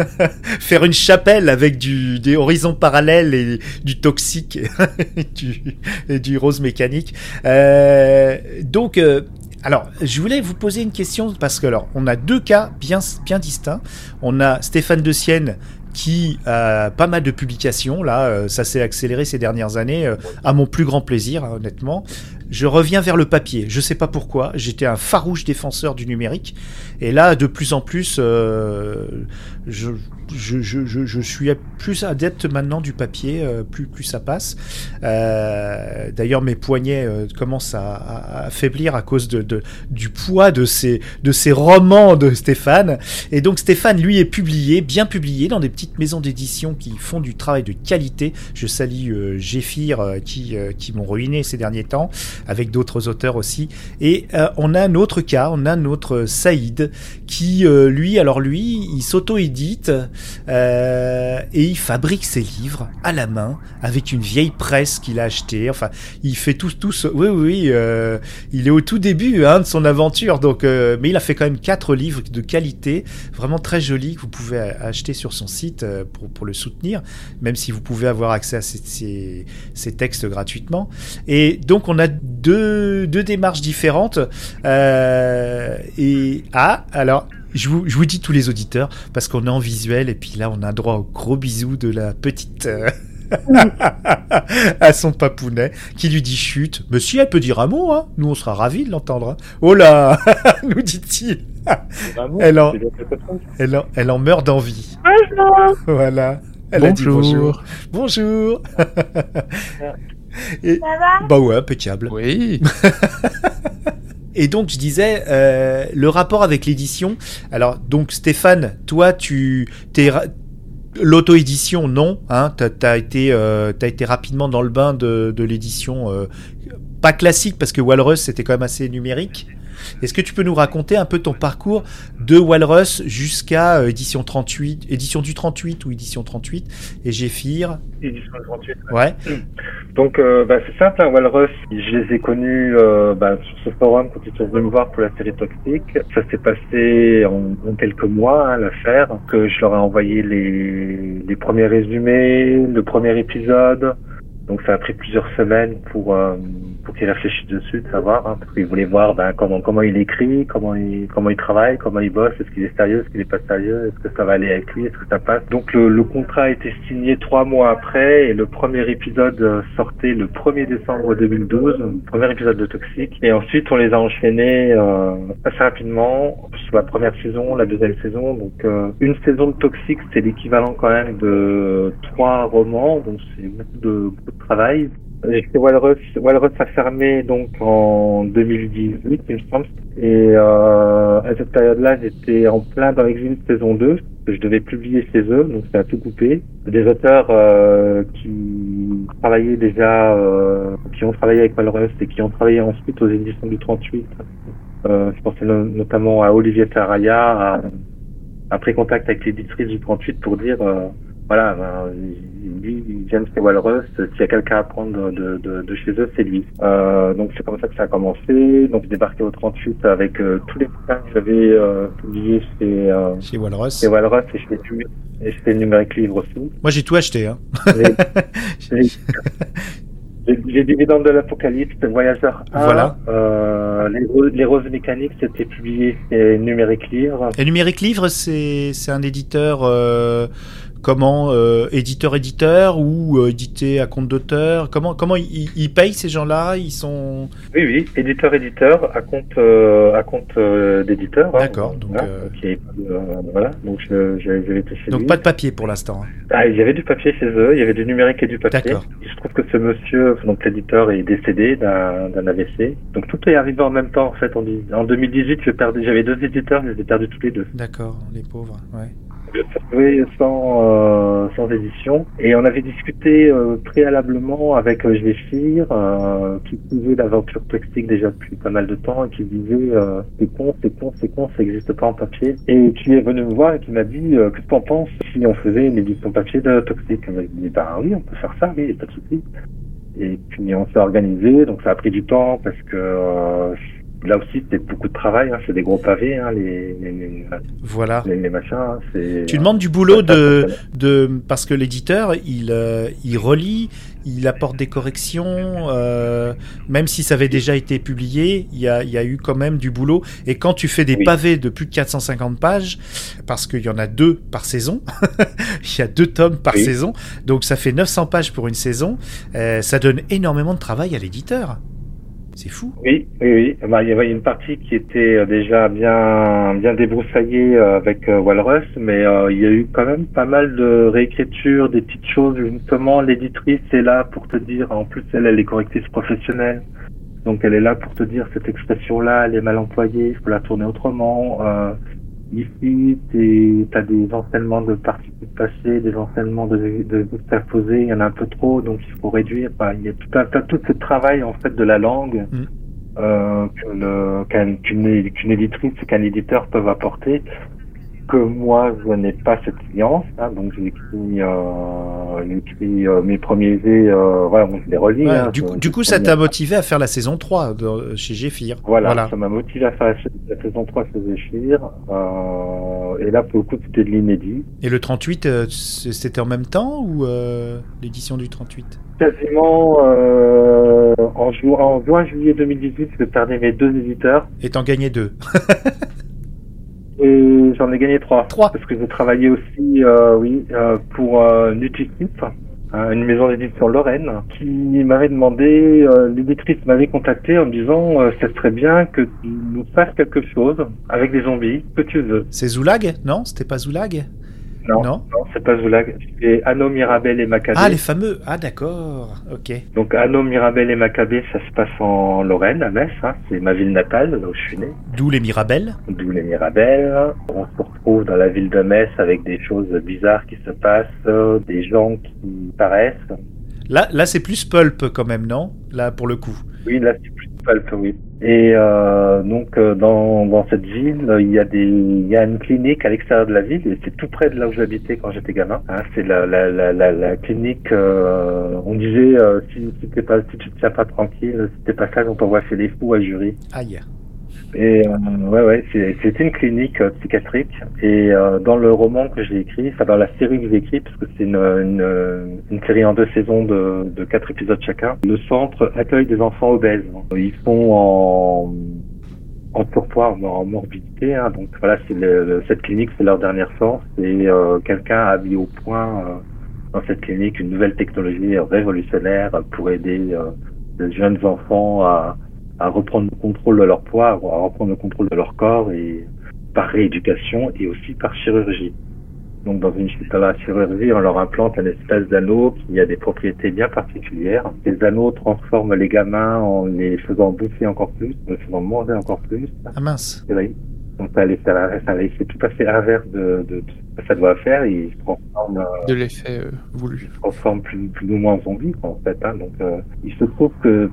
Faire une chapelle avec du, des horizons parallèles et du toxique et du, du rose mécanique. Euh, donc. euh, alors, je voulais vous poser une question parce que alors, on a deux cas bien bien distincts. On a Stéphane de Sienne qui a pas mal de publications là, euh, ça s'est accéléré ces dernières années, à mon plus grand plaisir hein, honnêtement. Je reviens vers le papier. Je sais pas pourquoi. J'étais un farouche défenseur du numérique. Et là, de plus en plus, euh, je, je, je, je, je suis plus adepte maintenant du papier, euh, plus, plus ça passe. Euh, D'ailleurs, mes poignets euh, commencent à, à, à faiblir à cause de, de, du poids de ces, de ces romans de Stéphane. Et donc, Stéphane, lui, est publié, bien publié, dans des petites maisons d'édition qui font du travail de qualité. Je salue euh, Géphir euh, qui, euh, qui m'ont ruiné ces derniers temps, avec d'autres auteurs aussi. Et on a un autre cas, on a notre Saïd qui, lui, alors lui, il s'auto-édite euh, et il fabrique ses livres à la main avec une vieille presse qu'il a achetée. Enfin, il fait tout, tout ce... Oui, oui, euh, il est au tout début hein, de son aventure, donc, euh, mais il a fait quand même quatre livres de qualité, vraiment très jolis, que vous pouvez acheter sur son site pour, le soutenir, même si vous pouvez avoir accès à ces textes gratuitement. Et donc, on a deux, deux démarches différentes. Et ah, alors, je vous, je vous dis tous les auditeurs, parce qu'on est en visuel, et puis là, on a droit au gros bisou de la petite. euh, à son papounet qui lui dit chute. Mais si elle peut dire un mot, hein. nous on sera ravis de l'entendre. hein. Oh là, nous dit-il. Elle en-. Elle en, elle en meurt d'envie. Voilà. Elle a dit Bonjour. bonjour. Bonjour. Et- bah ouais, impeccable. Oui. Et donc je disais euh, le rapport avec l'édition. Alors donc Stéphane, toi tu t'es l'auto-édition non, hein, t'as as été euh, été rapidement dans le bain de, de l'édition euh, pas classique parce que Walrus c'était quand même assez numérique. Est-ce que tu peux nous raconter un peu ton parcours de Walrus jusqu'à euh, édition 38, édition du 38 ou édition 38 et Géphir? Édition 38. Ouais. Donc, euh, bah, c'est simple, hein, Walrus, je les ai connus euh, bah, sur ce forum quand ils sont venus me voir pour la série Toxique. Ça s'est passé en, en quelques mois, hein, l'affaire, que je leur ai envoyé les, les premiers résumés, le premier épisode. Donc, ça a pris plusieurs semaines pour, euh, pour qu'ils réfléchissent dessus, de savoir, hein, parce qu'ils voulaient voir ben, comment, comment il écrit, comment il, comment il travaille, comment il bosse, est-ce qu'il est sérieux, est-ce qu'il est pas sérieux, est-ce que ça va aller avec lui, est-ce que ça passe. Donc, le, le contrat a été signé trois mois après et le premier épisode euh, sortait le 1er décembre 2012, le premier épisode de Toxic. Et ensuite, on les a enchaînés euh, assez rapidement sur la première saison, la deuxième saison. Donc, euh, une saison de Toxic, c'est l'équivalent quand même de trois romans, donc c'est beaucoup de travail. Walrus, Walrus a fermé donc en 2018, il me semble. Et euh, à cette période-là, j'étais en plein dans Exil saison 2. que Je devais publier chez eux, donc ça a tout coupé. Des auteurs euh, qui travaillaient déjà, euh, qui ont travaillé avec Walrus et qui ont travaillé ensuite aux éditions du 38. Euh, je pensais no- notamment à Olivier Saraya, a, a pris contact avec l'éditrice du 38 pour dire euh, voilà, ben, lui, de chez Walrus, s'il y a quelqu'un à prendre de, de, de chez eux, c'est lui. Euh, donc c'est comme ça que ça a commencé. Donc je débarquais au 38 avec euh, tous les bouquins que j'avais euh, publiés chez, Chez Walrus. chez Walrus et fais, et numérique livre aussi. Moi j'ai tout acheté. Hein. J'ai- J'ai j'ai Dividende de l'Apocalypse, Voyageur 1, Voilà. euh, les, Roses- les Roses Mécaniques, c'était publié chez Numérique Livre. Et Numérique Livre, c'est c'est un éditeur euh, comment euh, éditeur éditeur ou euh, édité à compte d'auteur? Comment comment ils, ils payent ces gens-là? Ils sont Oui, oui, éditeur-éditeur à compte, euh, à compte euh, d'éditeur. hein. D'accord, donc, Voilà, donc, pas de- voilà, donc je- je- j'avais été chez donc lui. pas de papier pour l'instant. hein. Ah, il y avait du papier chez eux, il y avait du numérique et du papier. D'accord. Se trouve que ce monsieur, donc l'éditeur, est décédé d'un AVC. Donc tout est arrivé en même temps, en fait. En, en 2018, je perdais- j'avais deux éditeurs, je les ai perdus tous les deux. D'accord, les pauvres. Ouais. Je me suis retrouvé sans, euh, sans édition. Et on avait discuté euh, préalablement avec Géphir, euh, qui suivait l'aventure toxique déjà depuis pas mal de temps et qui disait c'est con, c'est con, c'est con, ça n'existe pas en papier. Et qui est venu me voir et qui m'a dit que t'en penses si on faisait une édition papier de toxique Je dit bah oui, on peut faire ça, oui, pas de souci. Et puis on s'est organisé, donc ça a pris du temps parce que là aussi c'était beaucoup de travail, hein, c'est des gros pavés, hein, les, les, les, Voilà. les- machins. hein, c'est- Tu demandes du boulot de, parce que l'éditeur il euh, il relit, il apporte des corrections, euh, même si ça avait déjà été publié, il y a il y a eu quand même du boulot. Et quand tu fais des Oui. pavés de plus de 450 pages, parce qu'il y en a deux par saison, il y a deux tomes par Oui. saison, donc ça fait 900 pages pour une saison, euh, ça donne énormément de travail à l'éditeur. C'est fou. Oui, oui, oui. Bah, il y avait une partie qui était euh, déjà bien, bien débroussaillée euh, avec euh, Walrus, mais il y a eu quand même pas mal de réécriture, des petites choses. Justement, l'éditrice est là pour te dire, en plus elle, elle est correctrice professionnelle. Donc elle est là pour te dire cette expression-là, elle est mal employée, il faut la tourner autrement. Ici, tu as des enseignements de particules passées, des enseignements de, de il y en a un peu trop, donc il faut réduire. Il y a tout un tout ce travail en fait de la langue Mm. euh, qu'une éditrice et qu'un éditeur peuvent apporter que moi je n'ai pas cette science hein, donc j'ai écrit, euh, j'ai écrit euh, mes premiers jets euh, voilà je les relis Ouais, hein, du, coup, du coup, ça t'a motivé à faire la saison 3 de, chez Géfir. Voilà, ça m'a motivé à faire la, la saison 3 chez Zéchir. Euh, et là, pour le coup, c'était de l'inédit. Et le 38, euh, c'était en même temps ou euh, l'édition du 38 Quasiment euh, en, ju- en juin, juillet 2018, je perdais mes deux éditeurs. Et t'en gagnais deux. J'en ai gagné trois. Trois. Parce que j'ai travaillé aussi, euh, oui, euh, pour euh, hein, une maison d'édition Lorraine, qui m'avait demandé, euh, l'éditrice m'avait contacté en me disant, euh, ça serait bien que tu nous fasses quelque chose avec des zombies, que tu veux. C'est Zoulag? Non C'était pas Zoulag? Non, Non non, c'est pas Zoulag. C'est Anno, Mirabel et Maccabée. Ah, les fameux Ah, d'accord. Ok. Donc Anno, Mirabel et Maccabée, ça se passe en Lorraine, à Metz. Hein. C'est ma ville natale, là où je suis né. D'où les Mirabelles. D'où les Mirabelles. On se retrouve dans la ville de Metz avec des choses bizarres qui se passent, euh, des gens qui paraissent. Là, là c'est plus pulp quand même, non? Là, pour le coup. Oui, là c'est plus pulp, oui. Et euh, donc euh, dans, dans cette ville, euh, il y a des, il y a une clinique à l'extérieur de la ville et c'est tout près de là où j'habitais quand j'étais gamin. Hein, c'est la, la, la, la, la clinique. euh, on disait euh, si, si pas, si tu te tiens pas tranquille, si t'es pas sage, on t'envoie chez les fous à jury. Aïe. Et euh, ouais, ouais, c'est une clinique euh, psychiatrique. Et euh, dans le roman que j'ai écrit, enfin dans la série que j'ai écrit, parce que c'est une, une, une série en deux saisons de, de quatre épisodes chacun, le centre accueille des enfants obèses. Ils sont en en surpoids, en, morbidité. Hein, donc voilà, c'est cette clinique, c'est leur dernière force. Et euh, quelqu'un a mis au point euh, dans cette clinique une nouvelle technologie révolutionnaire pour aider euh, les jeunes enfants à à reprendre le contrôle de leur poids, à reprendre le contrôle de leur corps et par rééducation et aussi par chirurgie. Donc dans une dans la chirurgie, on leur implante un espèce d'anneau qui a des propriétés bien particulières. Ces anneaux transforment les gamins en les faisant bouffer encore plus, en les faisant manger encore plus. Ah mince. C'est vrai. Donc ça faire, ça allait c'est tout à fait l'inverse de, de, de ce que ça doit faire. Ils se transforment, euh, de l'effet euh, voulu. se transforment plus, plus ou moins en zombies quoi, en fait. Hein. Donc euh, il se trouve que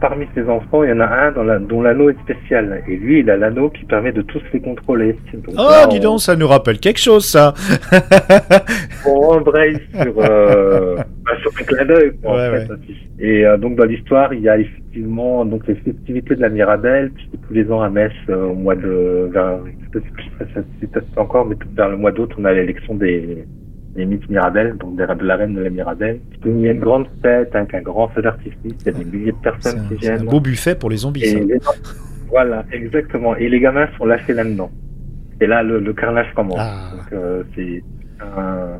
parmi ces enfants, il y en a un dans la, dont l'anneau est spécial. Et lui, il a l'anneau qui permet de tous les contrôler. Donc Oh, là, dis on- donc, ça nous rappelle quelque chose, ça. on embraye sur, euh, bah, sur un clin d'œil, quoi, Ouais, en fait, ouais. Et euh, donc dans l'histoire, il y a effectivement donc les festivités de la Mirabelle, puis tous les ans à Metz euh, au mois de vers, je sais plus si encore, mais vers le mois d'août, on a l'élection des des Miss Mirabelle, donc des- de la reine de la Mirabelle. Il y a une grande fête avec un grand feu d'artifice, il y a des milliers de personnes un, qui c'est un viennent. beau buffet pour les zombies, ça. les- voilà, exactement. Et les gamins sont lâchés là-dedans. Et là, le, le carnage commence. Ah. Donc, euh, c'est un,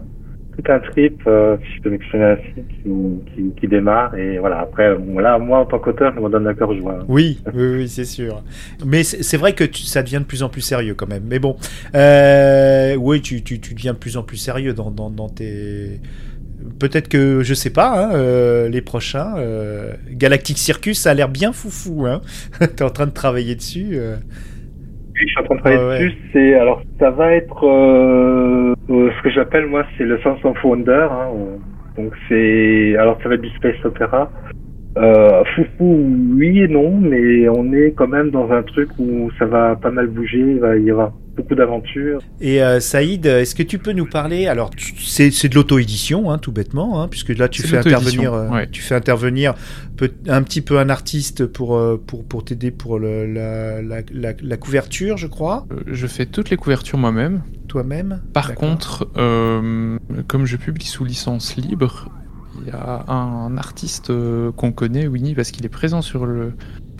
tout un trip, euh, si je peux m'exprimer ainsi, qui, démarre. Et voilà, après, bon, là, moi, en tant qu'auteur, ça me donne la cœur joie. Oui, oui, c'est sûr. Mais c'est vrai que tu- ça devient de plus en plus sérieux quand même. Mais bon, euh, oui, tu, tu, tu deviens de plus en plus sérieux dans, tes. Peut-être que, je sais pas, hein, euh, les prochains. Galactic Circus, ça a l'air bien foufou. Hein T'es en train de travailler dessus. Oui, je suis en train de travailler ouais. dessus. C'est alors ça va être euh, euh, ce que j'appelle moi, c'est le Sense of Wonder. Hein, donc c'est alors ça va être du space opéra. Euh, foufou, oui et non, mais on est quand même dans un truc où ça va pas mal bouger. Il va y avoir beaucoup d'aventures. Et euh, Saïd, est-ce que tu peux nous parler Alors, tu- c'est c'est de l'auto-édition, hein, tout bêtement, hein, puisque là tu fais intervenir, euh, ouais. tu fais intervenir peut- un petit peu un artiste pour euh, pour pour t'aider pour le, la, la, la, la couverture, je crois, Euh, Je fais toutes les couvertures moi-même. toi-même. Par D'accord. contre, euh, comme je publie sous licence libre, il y a un artiste qu'on connaît, Winnie, parce qu'il est présent sur le,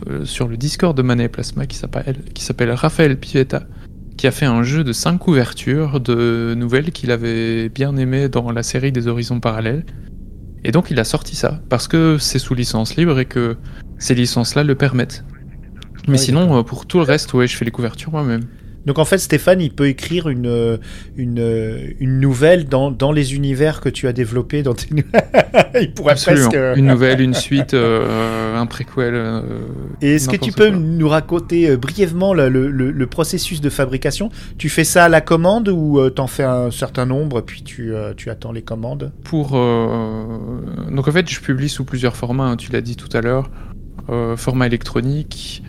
euh, sur le Discord de Manet Plasma qui s'appelle qui s'appelle Raphaël Pivetta, qui a fait un jeu de 5 couvertures de nouvelles qu'il avait bien aimées dans la série des Horizons Parallèles. Et donc il a sorti ça, parce que c'est sous licence libre et que ces licences-là le permettent. Mais oui, sinon, euh, pour tout le reste, ouais, je fais les couvertures moi-même. Donc en fait, Stéphane, il peut écrire une, une, une nouvelle dans, dans les univers que tu as développés dans tes... il pourrait Absolument. presque... Une nouvelle, une suite, euh, un préquel. euh, Et est-ce que tu peux quoi. nous raconter euh, brièvement le, le- processus de fabrication? Tu fais ça à la commande ou t'en fais un certain nombre puis tu, tu attends les commandes? Pour donc en fait, je publie sous plusieurs formats. hein, tu l'as dit tout à l'heure, format électronique,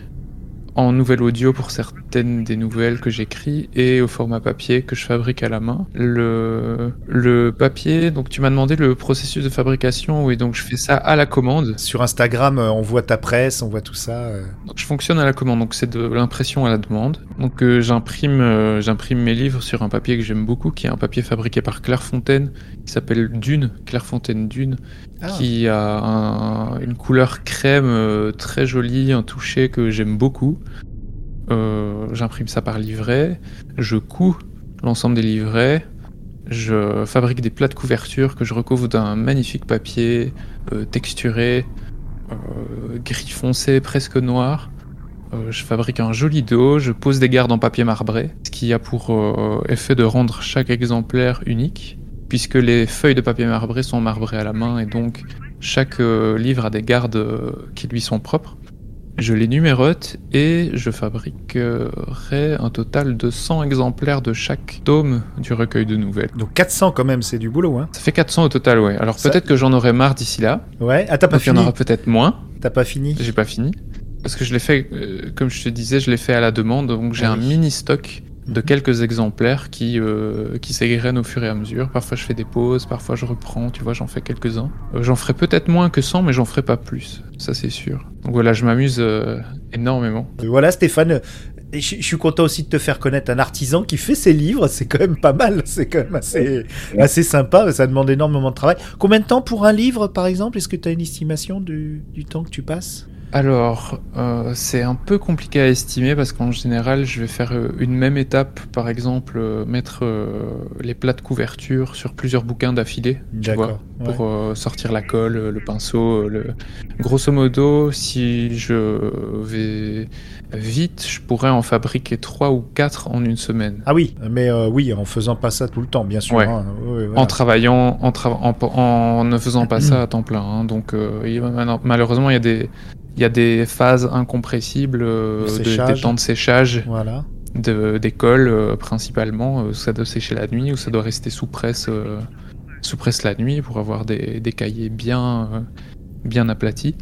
en nouvelle audio pour certaines des nouvelles que j'écris et au format papier que je fabrique à la main. Le le papier, donc tu m'as demandé le processus de fabrication. Oui, donc je fais ça à la commande. Sur Instagram, euh, on voit ta presse, on voit tout ça. euh. Donc, je fonctionne à la commande, donc c'est de l'impression à la demande. Donc euh, j'imprime euh, j'imprime mes livres sur un papier que j'aime beaucoup, qui est un papier fabriqué par Clairefontaine, qui s'appelle Dune, Clairefontaine Dune, Ah. qui a un- une couleur crème très jolie, un toucher que j'aime beaucoup. Euh, j'imprime ça par livret, je couds l'ensemble des livrets, je fabrique des plats de couverture que je recouvre d'un magnifique papier euh, texturé, euh, gris foncé, presque noir. Je fabrique un joli dos, je pose des gardes en papier marbré, ce qui a pour effet de rendre chaque exemplaire unique, puisque les feuilles de papier marbré sont marbrées à la main et donc chaque livre a des gardes qui lui sont propres. Je les numérote et je fabriquerai un total de 100 exemplaires de chaque tome du recueil de nouvelles. Donc 400 quand même, c'est du boulot. Hein. Ça fait 400 au total, ouais. Alors Ça- peut-être que j'en aurai marre d'ici là. Ouais, ah t'as pas Donc il y en fini aura peut-être moins. T'as pas fini J'ai pas fini. Parce que je l'ai fait, euh, comme je te disais, je l'ai fait à la demande. Donc j'ai Ah un mini stock de quelques exemplaires qui, euh, qui s'égrènent au fur et à mesure. Parfois je fais des pauses, parfois je reprends, tu vois, j'en fais quelques-uns. Euh, j'en ferai peut-être moins que 100, mais j'en ferai pas plus. Ça c'est sûr. Donc voilà, je m'amuse euh, énormément. Euh, Voilà Stéphane, je je suis content aussi de te faire connaître un artisan qui fait ses livres, c'est quand même pas mal, c'est quand même assez, assez sympa, ça demande énormément de travail. Combien de temps pour un livre par exemple? Est-ce que tu as une estimation du, du temps que tu passes? Alors, euh, c'est un peu compliqué à estimer parce qu'en général, je vais faire euh, une même étape, par exemple, euh, mettre euh, les plats de couverture sur plusieurs bouquins d'affilée, tu vois, D'accord, ouais. pour euh, sortir la colle, le pinceau. Le... Grosso modo, si je vais vite, je pourrais en fabriquer trois ou quatre en une semaine. Ah oui, mais euh, oui, en faisant pas ça tout le temps, bien sûr. Ouais. hein. Voilà. En travaillant, en, tra- en, en ne faisant pas ça à temps plein. hein. Donc, euh, il malheureusement, il y a des, il y a des phases incompressibles, euh, de- des temps de séchage. Voilà. de- d'école euh, principalement. ça doit sécher la nuit ou ça doit rester sous presse, sous presse la nuit pour avoir des, des cahiers bien, bien aplatis.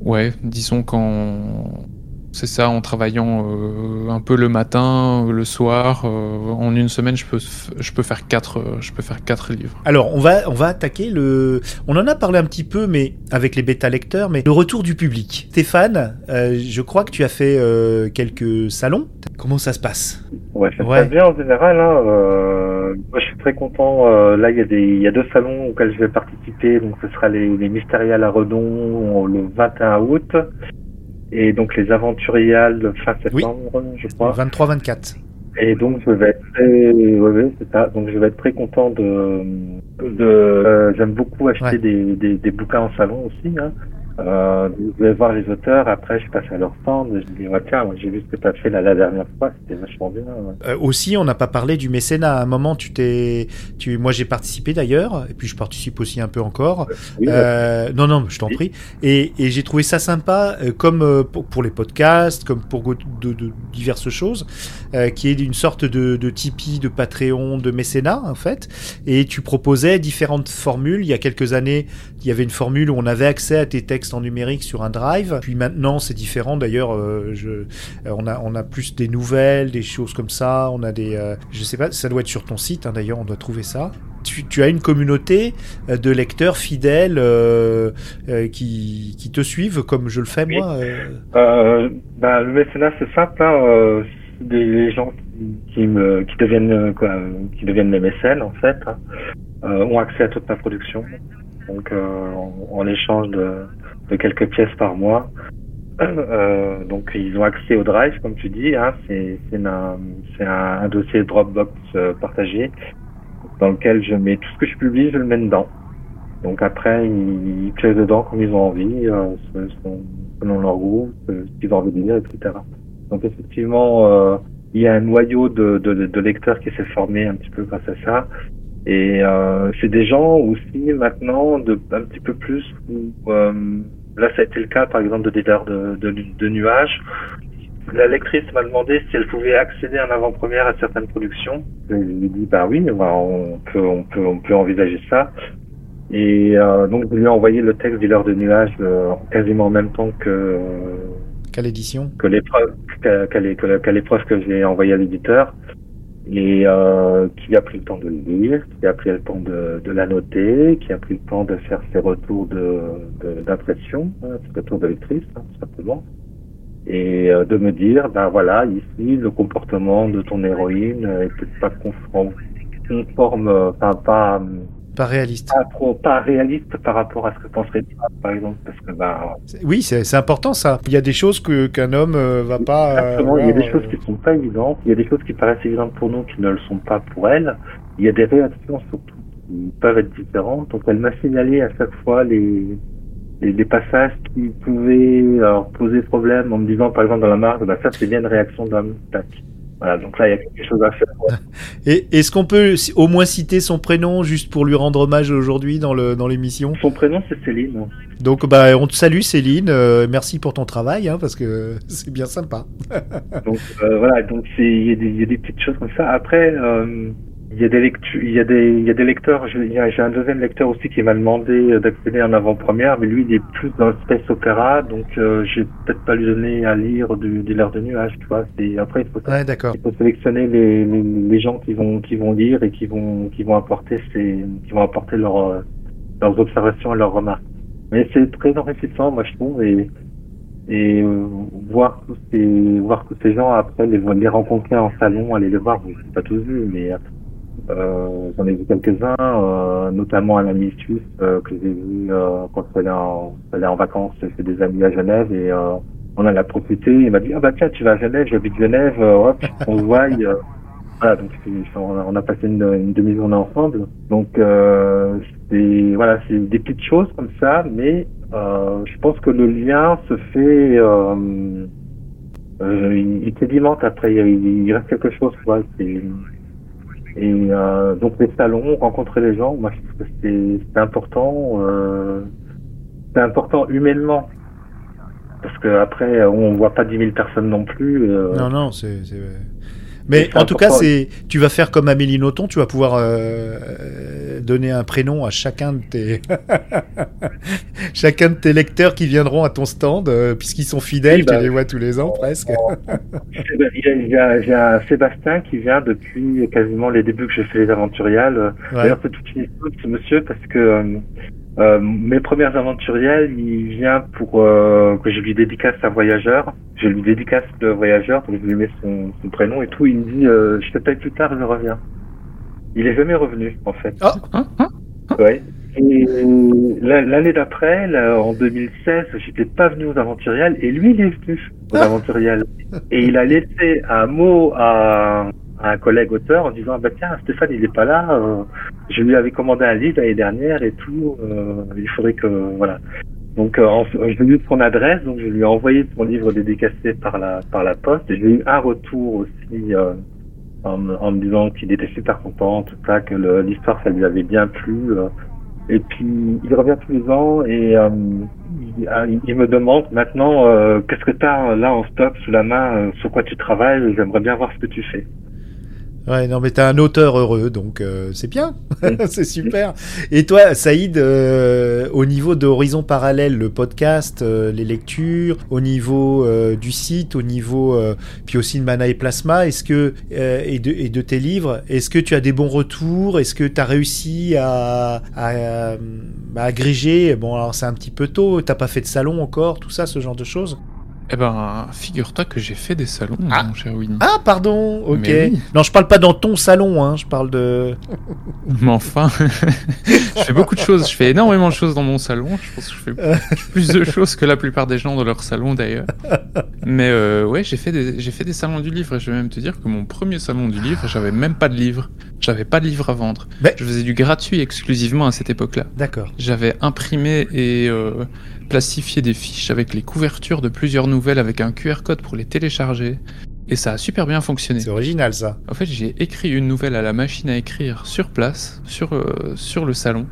Ouais, disons qu'en. C'est ça, en travaillant euh, un peu le matin, euh, le soir, euh, en une semaine, je peux, je peux faire quatre, euh, je peux faire quatre livres. Alors, on va, on va attaquer le. On en a parlé un petit peu, mais avec les bêta lecteurs, mais le retour du public. Stéphane, euh, je crois que tu as fait euh, quelques salons. Comment ça se passe? Ouais, ça se Ouais. passe bien en général. Hein. Euh, moi, je suis très content. Euh, là, il y, a des- il y a deux salons auxquels je vais participer. Donc, ce sera les, les Mystériales à Redon le 21 août. Et donc, les Aventuriales fin septembre, je crois. 23-24. Et donc, je vais être très, ouais, ouais, c'est ça. Donc, je vais être très content de, de, euh, j'aime beaucoup acheter Ouais. des, des, des bouquins en salon aussi, hein. Euh, je vais voir les auteurs, après je passe à leur stand, je dis, ouais, tiens, j'ai vu ce que tu as fait là, la dernière fois, c'était vachement bien. ouais. Euh, aussi, on n'a pas parlé du mécénat. À un moment, tu t'es, tu, moi j'ai participé d'ailleurs, et puis je participe aussi un peu encore. Oui, Euh, non, non, je t'en Oui. prie. Et, et j'ai trouvé ça sympa, euh, comme euh, pour, pour les podcasts, comme pour go- de, de diverses choses, euh, qui est une sorte de, de Tipeee, de Patreon, de mécénat en fait. Et tu proposais différentes formules. Il y a quelques années, il y avait une formule où on avait accès à tes textes en numérique sur un drive. Puis maintenant, c'est différent. D'ailleurs, euh, je, euh, on a, on a plus des nouvelles, des choses comme ça. On a des, euh, je sais pas, ça doit être sur ton site. hein, D'ailleurs, on doit trouver ça. Tu, tu as une communauté euh, de lecteurs fidèles euh, euh, qui, qui te suivent comme je le fais moi. euh. Bah, le mécénat, c'est simple, hein, euh, des les gens qui, me, qui deviennent, quoi, qui deviennent mes mécènes, en fait, hein, ont accès à toute ma production. Donc, euh, en, en échange de, de quelques pièces par mois. Euh, donc, ils ont accès au drive, comme tu dis, hein, c'est, un, un, un dossier Dropbox euh, partagé dans lequel je mets tout ce que je publie, je le mets dedans. Donc après, ils, ils dedans comme ils ont envie, euh, selon- leur goût, ce qu'ils ont envie de lire, etc. Donc effectivement, euh, il y a un noyau de, de, de lecteurs qui s'est formé un petit peu grâce à ça. Et euh, c'est des gens aussi maintenant de un petit peu plus où euh, là ça a été le cas par exemple de dealers de, de, de nuages. La lectrice m'a demandé si elle pouvait accéder en avant-première à certaines productions. Je lui ai dit bah oui, bah, on peut on peut on peut envisager ça. Et euh, donc je lui ai envoyé le texte dealer de nuages euh, quasiment en même temps que Quelle édition? que l'épreuve que- qu'à l'épreuve que j'ai envoyée à l'éditeur et euh, qui a pris le temps de le lire, qui a pris le temps de, de la noter, qui a pris le temps de faire ses retours de de- d'impression, hein, ses retours de lectrice, hein, tout simplement, et euh, de me dire ben voilà ici le comportement de ton héroïne est peut-être pas conforme, conforme, euh, enfin pas Pas réaliste. pas trop pas réaliste par rapport à ce que penserait par exemple parce que ben C'est- Oui, c'est important ça. Il y a des choses qu'un homme euh, va pas. euh, Exactement, il y a des choses euh, qui sont pas évidentes, il y a des choses qui paraissent évidentes pour nous qui ne le sont pas pour elle. Il y a des réactions surtout qui peuvent être différentes. Donc elle m'a signalé à chaque fois les, les, les passages qui pouvaient euh, poser problème en me disant par exemple dans la marque, bah, ça c'est bien une réaction d'homme. Tac. Voilà, donc là il y a quelque chose à faire. Et est-ce qu'on peut au moins citer son prénom juste pour lui rendre hommage aujourd'hui dans le dans l'émission? Son prénom c'est Céline. Donc bah on te salue Céline, euh, merci pour ton travail hein, parce que c'est bien sympa. Donc euh, voilà, donc c'est il y, a des- il y a des petites choses comme ça. Après, euh, il y a des lectures, il y a des il y a des lecteurs. J'ai un deuxième lecteur aussi qui m'a demandé euh, d'accéder en avant-première, mais lui il est plus dans le space opéra, donc euh, je vais peut-être pas lui donner à lire du, du l'air de nuage, tu vois. C'est après il faut, Ouais il faut sélectionner les, les, les gens qui vont qui vont lire et qui vont qui vont apporter ces qui vont apporter leurs euh, leurs observations et leurs remarques. Mais c'est très enrichissant, moi je trouve, et et euh, voir tous ces voir tous ces gens après les les rencontrer en salon aller les voir ai pas tous vus mais j'en ai vu quelques-uns euh, notamment un ami suisse euh, que j'ai vu euh, quand je suis en, je allé en vacances chez des amis à Genève et euh, on en a profité. Il m'a dit ah bah tiens tu vas à Genève j'habite Genève euh, hop on se voit euh, voilà donc on a, passé une, une demi-journée ensemble. Donc euh, c'est voilà c'est des petites choses comme ça mais euh, je pense que le lien se fait euh, euh, il, il sédimente après il, il reste quelque chose quoi c'est et euh, donc les salons rencontrer les gens moi je trouve que c'est c'est important euh, c'est important humainement parce que après on voit pas 10 000 personnes non plus euh, Non non c'est. Mais en tout cas c'est tu vas faire comme Amélie Nothomb, tu vas pouvoir euh, euh, donner un prénom à chacun de tes chacun de tes lecteurs qui viendront à ton stand euh, puisqu'ils sont fidèles, Oui, bah, tu les vois tous les ans presque. Il y a, il y a- il y a Sébastien qui vient depuis quasiment les débuts que j'ai fait les aventuriales. Ouais. D'ailleurs, c'est toute une histoire de ce monsieur parce que euh, mes premières aventuriales, il vient pour euh, que je lui dédicace un voyageur. Je lui dédicace le voyageur, donc je lui mets son, son prénom et tout. Il me dit, euh, je te paye plus tard, je reviens. Il est jamais revenu, en fait. Hein, hein Ouais. Et la- l'année d'après, en 2016, j'étais pas venu aux aventuriales et lui, il est venu aux aventuriales. Et il a laissé un mot à, à un collègue auteur en disant, ah bah tiens, Stéphane, il est pas là, euh, je lui avais commandé un livre l'année dernière et tout, euh, il faudrait que, voilà. Donc, euh, en- je lui ai son adresse, donc je lui ai envoyé son livre dédicacé par la, par la poste j'ai eu un retour aussi, euh, en, me- en me disant qu'il était super content, tout ça, que l'histoire, ça lui avait bien plu. euh. et puis, il revient tous les ans et euh, il, ah, il me demande maintenant, euh, qu'est-ce que tu as là en stock sous la main, euh, sur quoi tu travailles, j'aimerais bien voir ce que tu fais. Ouais, non, mais t'es un auteur heureux, donc euh, c'est bien, Oui. c'est super. Et toi, Saïd, euh, au niveau de Horizon Parallèle, le podcast, euh, les lectures, au niveau euh, du site, au niveau, euh, puis aussi de Mana et Plasma, est-ce que euh, et, de, et de tes livres, est-ce que tu as des bons retours? Est-ce que tu as réussi à, à, à agréger? Bon, alors c'est un petit peu tôt, t'as pas fait de salon encore, tout ça, ce genre de choses? Eh ben, figure-toi que j'ai fait des salons, Ah. mon cher Winnie. Ah, pardon, ok. Oui. Non, je parle pas dans ton salon, hein, je parle de. Mais enfin, je fais beaucoup de choses. Je fais énormément de choses dans mon salon. Je pense que je fais plus de choses que la plupart des gens dans leur salon d'ailleurs. Mais euh, ouais, j'ai fait des j'ai fait des salons du livre et je vais même te dire que mon premier salon du livre, j'avais même pas de livre. J'avais pas de livre à vendre. Mais- Je faisais du gratuit exclusivement à cette époque-là. D'accord. J'avais imprimé et euh, plastifié des fiches avec les couvertures de plusieurs nouvelles avec un QR code pour les télécharger. Et ça a super bien fonctionné. C'est original, ça. En fait, j'ai écrit une nouvelle à la machine à écrire sur place, sur, euh, sur le salon,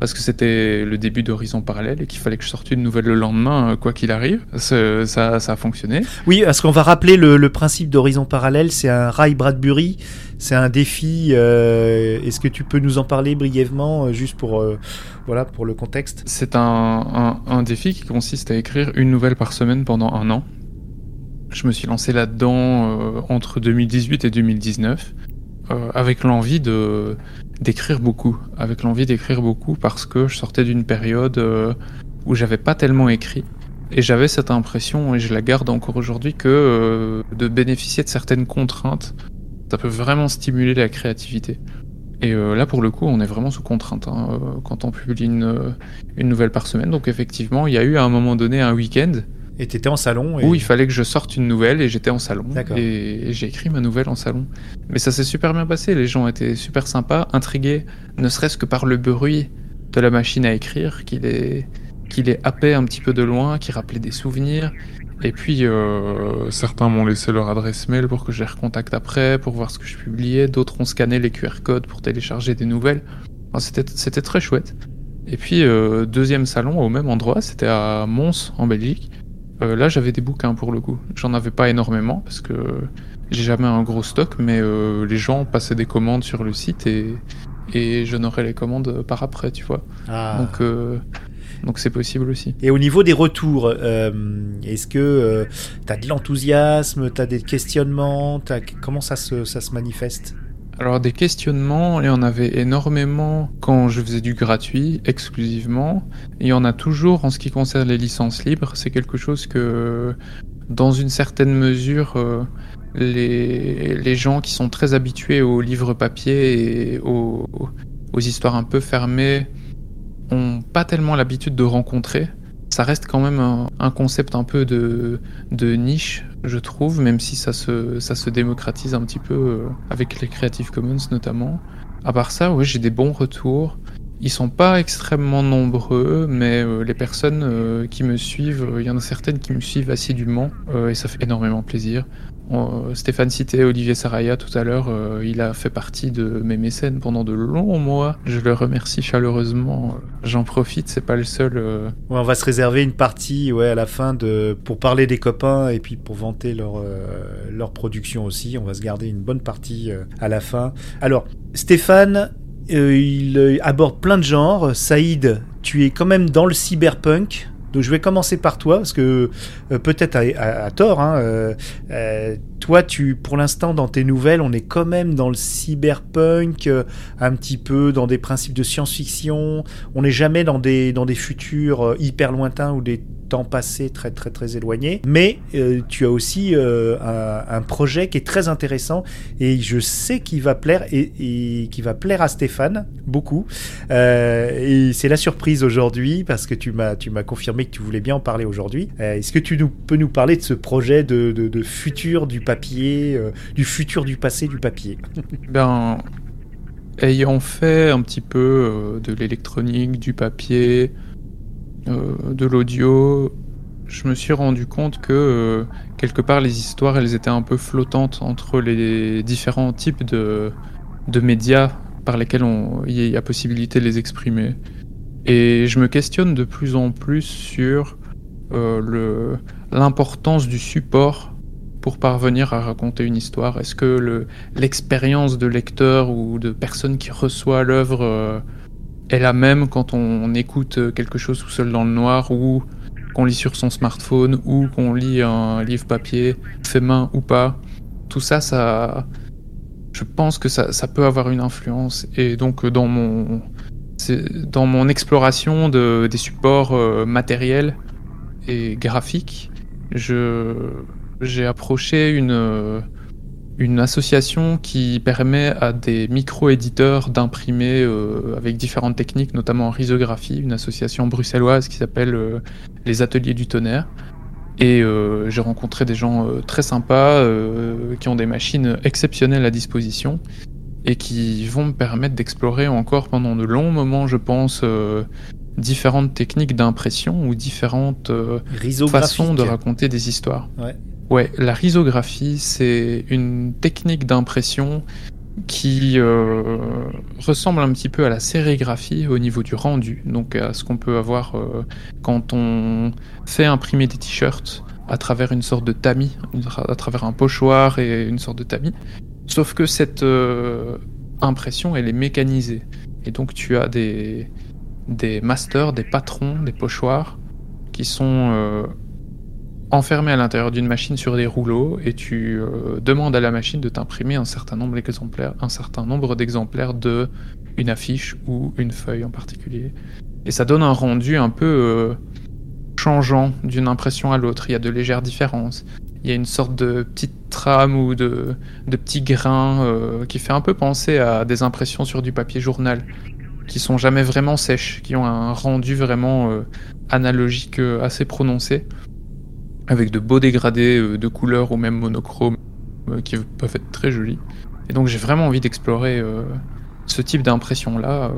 parce que c'était le début d'Horizon Parallèle et qu'il fallait que je sorte une nouvelle le lendemain, euh, quoi qu'il arrive. Ça, ça, ça a fonctionné. Oui, parce qu'on va rappeler le, le principe d'Horizon Parallèle, c'est un Ray Bradbury, c'est un défi. euh, Est-ce que tu peux nous en parler brièvement, euh, juste pour, euh, voilà, pour le contexte? C'est un, un, un défi qui consiste à écrire une nouvelle par semaine pendant un an. Je me suis lancé là-dedans euh, entre 2018 et 2019, euh, avec l'envie de d'écrire beaucoup, avec l'envie d'écrire beaucoup parce que je sortais d'une période euh, où j'avais pas tellement écrit. Et j'avais cette impression, et je la garde encore aujourd'hui, que euh, de bénéficier de certaines contraintes, ça peut vraiment stimuler la créativité. Et euh, là, pour le coup, on est vraiment sous contrainte hein, quand on publie une, une nouvelle par semaine. Donc effectivement, il y a eu à un moment donné un week-end Et tu étais en salon et... où il fallait que je sorte une nouvelle et j'étais en salon. Et, et j'ai écrit ma nouvelle en salon. Mais ça s'est super bien passé. Les gens étaient super sympas, intrigués, ne serait-ce que par le bruit de la machine à écrire, qui les, qui les happait un petit peu de loin, qui rappelait des souvenirs. Et puis, euh, certains m'ont laissé leur adresse mail pour que je les recontacte après, pour voir ce que je publiais. D'autres ont scanné les QR codes pour télécharger des nouvelles. Enfin, c'était, c'était très chouette. Et puis, euh, deuxième salon au même endroit, c'était à Mons, en Belgique. Euh, là, j'avais des bouquins pour le coup. J'en avais pas énormément parce que j'ai jamais un gros stock, mais euh, les gens passaient des commandes sur le site et, et j'honorais les commandes par après, tu vois. Ah. Donc, euh, donc c'est possible aussi. Et au niveau des retours, est-ce que tu as de l'enthousiasme, tu as des questionnements t'as- Comment ça se, ça se manifeste? Alors des questionnements, il y en avait énormément quand je faisais du gratuit exclusivement. Il y en a toujours en ce qui concerne les licences libres. C'est quelque chose que, dans une certaine mesure, euh, les, les gens qui sont très habitués aux livres papier et aux, aux histoires un peu fermées ont pas tellement l'habitude de rencontrer. Ça reste quand même un, concept un peu de, niche, je trouve, même si ça se, ça se démocratise un petit peu euh, avec les Creative Commons notamment. À part ça, ouais, j'ai des bons retours. Ils sont pas extrêmement nombreux, mais euh, les personnes euh, qui me suivent, il y en a certaines qui me suivent assidûment, et ça fait énormément plaisir. Stéphane citait Olivier Saraya tout à l'heure, euh, il a fait partie de mes mécènes pendant de longs mois. Je le remercie chaleureusement. J'en profite, c'est pas le seul. euh, on va se réserver une partie ouais, à la fin de, pour parler des copains et puis pour vanter leur, euh, leur production aussi. On va se garder une bonne partie à la fin. Alors, Stéphane, il aborde plein de genres. Saïd, tu es quand même dans le cyberpunk. Donc je vais commencer par toi parce que euh, peut-être à, tort. Hein, euh, euh, toi, tu, pour l'instant, dans tes nouvelles, on est quand même dans le cyberpunk, un petit peu dans des principes de science-fiction. On n'est jamais dans des, dans des futurs hyper lointains ou des temps passés très très très éloignés. Mais euh, tu as aussi euh, un, projet qui est très intéressant et je sais qu'il va plaire et, qui va plaire à Stéphane beaucoup. Euh, et c'est la surprise aujourd'hui parce que tu m'as tu m'as confirmé que tu voulais bien en parler aujourd'hui. Est-ce que tu nous, peux nous parler de ce projet de, de, de futur du papier, du futur du passé du papier? Ben, ayant fait un petit peu de l'électronique, du papier, de l'audio, je me suis rendu compte que euh, quelque part les histoires elles étaient un peu flottantes entre les différents types de, de médias par lesquels il y a possibilité de les exprimer. Et je me questionne de plus en plus sur euh, l'importance du support pour parvenir à raconter une histoire. Est-ce que le, l'expérience de lecteur ou de personne qui reçoit l'œuvre euh, est la même quand on, écoute euh, quelque chose tout seul dans le noir ou qu'on lit sur son smartphone ou qu'on lit un livre papier fait main ou pas. Tout ça, ça, je pense que ça, peut avoir une influence. Et donc euh, dans mon, exploration de, des supports euh, matériels et graphiques, j'ai approché une une association qui permet à des micro-éditeurs d'imprimer euh, avec différentes techniques, notamment en risographie, une association bruxelloise qui s'appelle euh, les Ateliers du Tonnerre. Et euh, j'ai rencontré des gens très sympas qui ont des machines exceptionnelles à disposition et qui vont me permettre d'explorer encore pendant de longs moments, je pense, différentes techniques d'impression ou différentes façons de raconter des histoires. Ouais. Ouais, la risographie, c'est une technique d'impression qui euh, ressemble un petit peu à la sérigraphie au niveau du rendu, donc à ce qu'on peut avoir euh, quand on fait imprimer des t-shirts à travers une sorte de tamis, à travers un pochoir et une sorte de tamis. Sauf que cette euh, impression, elle est mécanisée. Et donc tu as des masters, des patrons, des pochoirs qui sont enfermé à l'intérieur d'une machine sur des rouleaux et tu euh, demandes à la machine de t'imprimer un certain nombre d'exemplaires, un certain nombre d'exemplaires de une affiche ou une feuille en particulier. Et ça donne un rendu un peu euh, changeant d'une impression à l'autre. Il y a de légères différences. Il y a une sorte de petite trame ou de, de petits grains euh, qui fait un peu penser à des impressions sur du papier journal, qui sont jamais vraiment sèches, qui ont un rendu vraiment analogique assez prononcé avec de beaux dégradés euh, de couleurs ou même monochrome euh, qui peuvent être très jolis. Et donc j'ai vraiment envie d'explorer euh, ce type d'impression-là.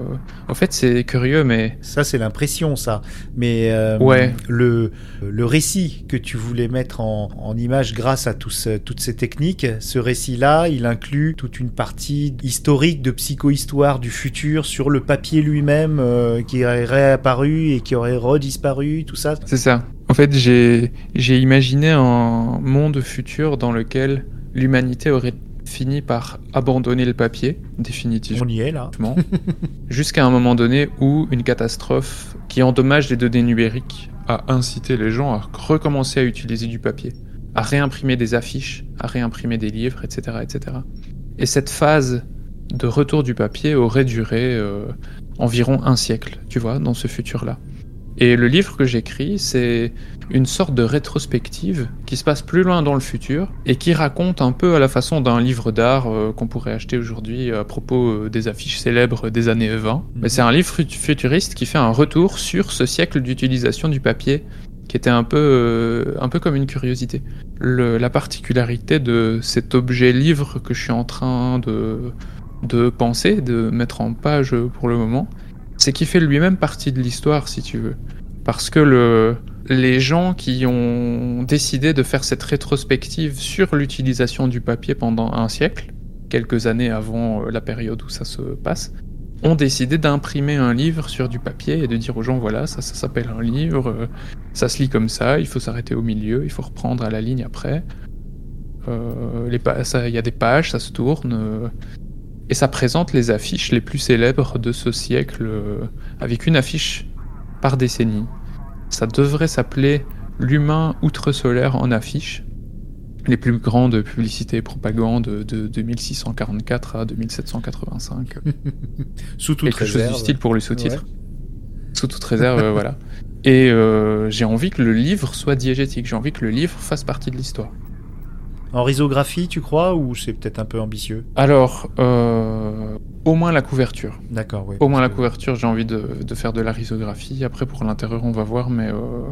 En fait, c'est curieux, mais... Ça, c'est l'impression, ça. Mais ouais. le, le récit que tu voulais mettre en, en image grâce à toutes ces techniques, ce récit-là, il inclut toute une partie historique de psychohistoire du futur sur le papier lui-même qui aurait réapparu et qui aurait redisparu, tout ça. C'est ça. En fait, j'ai imaginé un monde futur dans lequel l'humanité aurait fini par abandonner le papier, définitivement. On y est là. Jusqu'à un moment donné où une catastrophe qui endommage les données numériques a incité les gens à recommencer à utiliser du papier, à réimprimer des affiches, à réimprimer des livres, etc. etc. Et cette phase de retour du papier aurait duré euh, environ un siècle, tu vois, dans ce futur-là. Et le livre que j'écris, c'est une sorte de rétrospective qui se passe plus loin dans le futur et qui raconte un peu à la façon d'un livre d'art euh, qu'on pourrait acheter aujourd'hui à propos euh, des affiches célèbres des années 20. Mais c'est un livre futuriste qui fait un retour sur ce siècle d'utilisation du papier qui était un peu, euh, un peu comme une curiosité. la particularité de cet objet livre que je suis en train de, de penser, de mettre en page pour le moment, c'est qu'il fait lui-même partie de l'histoire, si tu veux. Parce que le, les gens qui ont décidé de faire cette rétrospective sur l'utilisation du papier pendant un siècle, quelques années avant euh, la période où ça se passe, ont décidé d'imprimer un livre sur du papier et de dire aux gens voilà, ça, ça s'appelle un livre, euh, ça se lit comme ça, il faut s'arrêter au milieu, il faut reprendre à la ligne après. Euh, il y a des pages, ça se tourne. Et ça présente les affiches les plus célèbres de ce siècle, euh, avec une affiche par décennie. Ça devrait s'appeler L'humain outre-solaire en affiche. Les plus grandes publicités et propagandes de 2644 à 2785. Sous toute Quelque réserve. chose du style pour le sous-titre. Sous toute réserve, voilà. Et euh, j'ai envie que le livre soit diégétique. J'ai envie que le livre fasse partie de l'histoire. En risographie, tu crois, ou c'est peut-être un peu ambitieux Alors, euh, au moins la couverture. D'accord, oui. Au moins la couverture, j'ai envie de, de, faire de la risographie. Après, pour l'intérieur, on va voir, mais euh,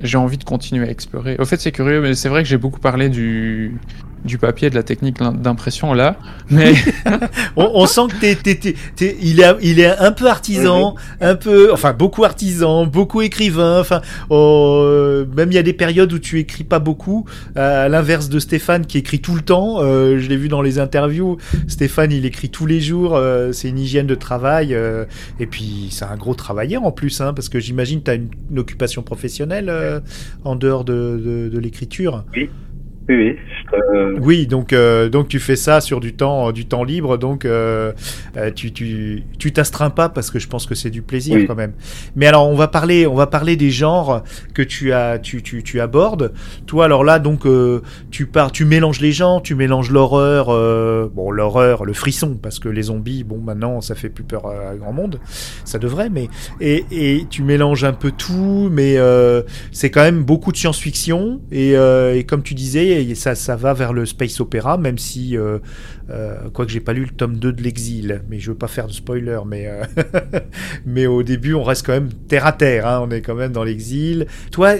j'ai envie de continuer à explorer. Au fait, c'est curieux, mais c'est vrai que j'ai beaucoup parlé du, du papier, de la technique d'impression là, mais on, on, sent que t'es, t'es, t'es, il est, il est un peu artisan, un peu, enfin beaucoup artisan, beaucoup écrivain. Enfin, oh, euh, même il y a des périodes où tu écris pas beaucoup, à l'inverse de Stéphane qui écrit tout le temps. Euh, je l'ai vu dans les interviews. Stéphane, il écrit tous les jours. Euh, c'est une hygiène de travail, euh, et puis c'est un gros travailleur en plus, hein, parce que j'imagine t'as une, une occupation professionnelle en dehors de, de, de l'écriture. Oui. Oui, te- Oui, donc euh, donc tu fais ça sur du temps du temps libre, donc euh, euh, tu tu tu t'astreins pas parce que je pense que c'est du plaisir Oui. quand même. Mais alors on va parler on va parler des genres que tu as tu tu tu abordes. Toi alors là donc euh, tu pars tu mélanges les genres, tu mélanges l'horreur euh, bon l'horreur, le frisson parce que les zombies bon maintenant ça fait plus peur à grand monde, ça devrait mais et et tu mélanges un peu tout mais euh, c'est quand même beaucoup de science-fiction et, euh, et comme tu disais, et ça, va vers le space opéra, même si, euh, euh, quoique j'ai pas lu le tome 2 de l'exil, mais je veux pas faire de spoiler, mais, euh, au début on reste quand même terre à terre, hein, on est quand même dans l'exil. Toi,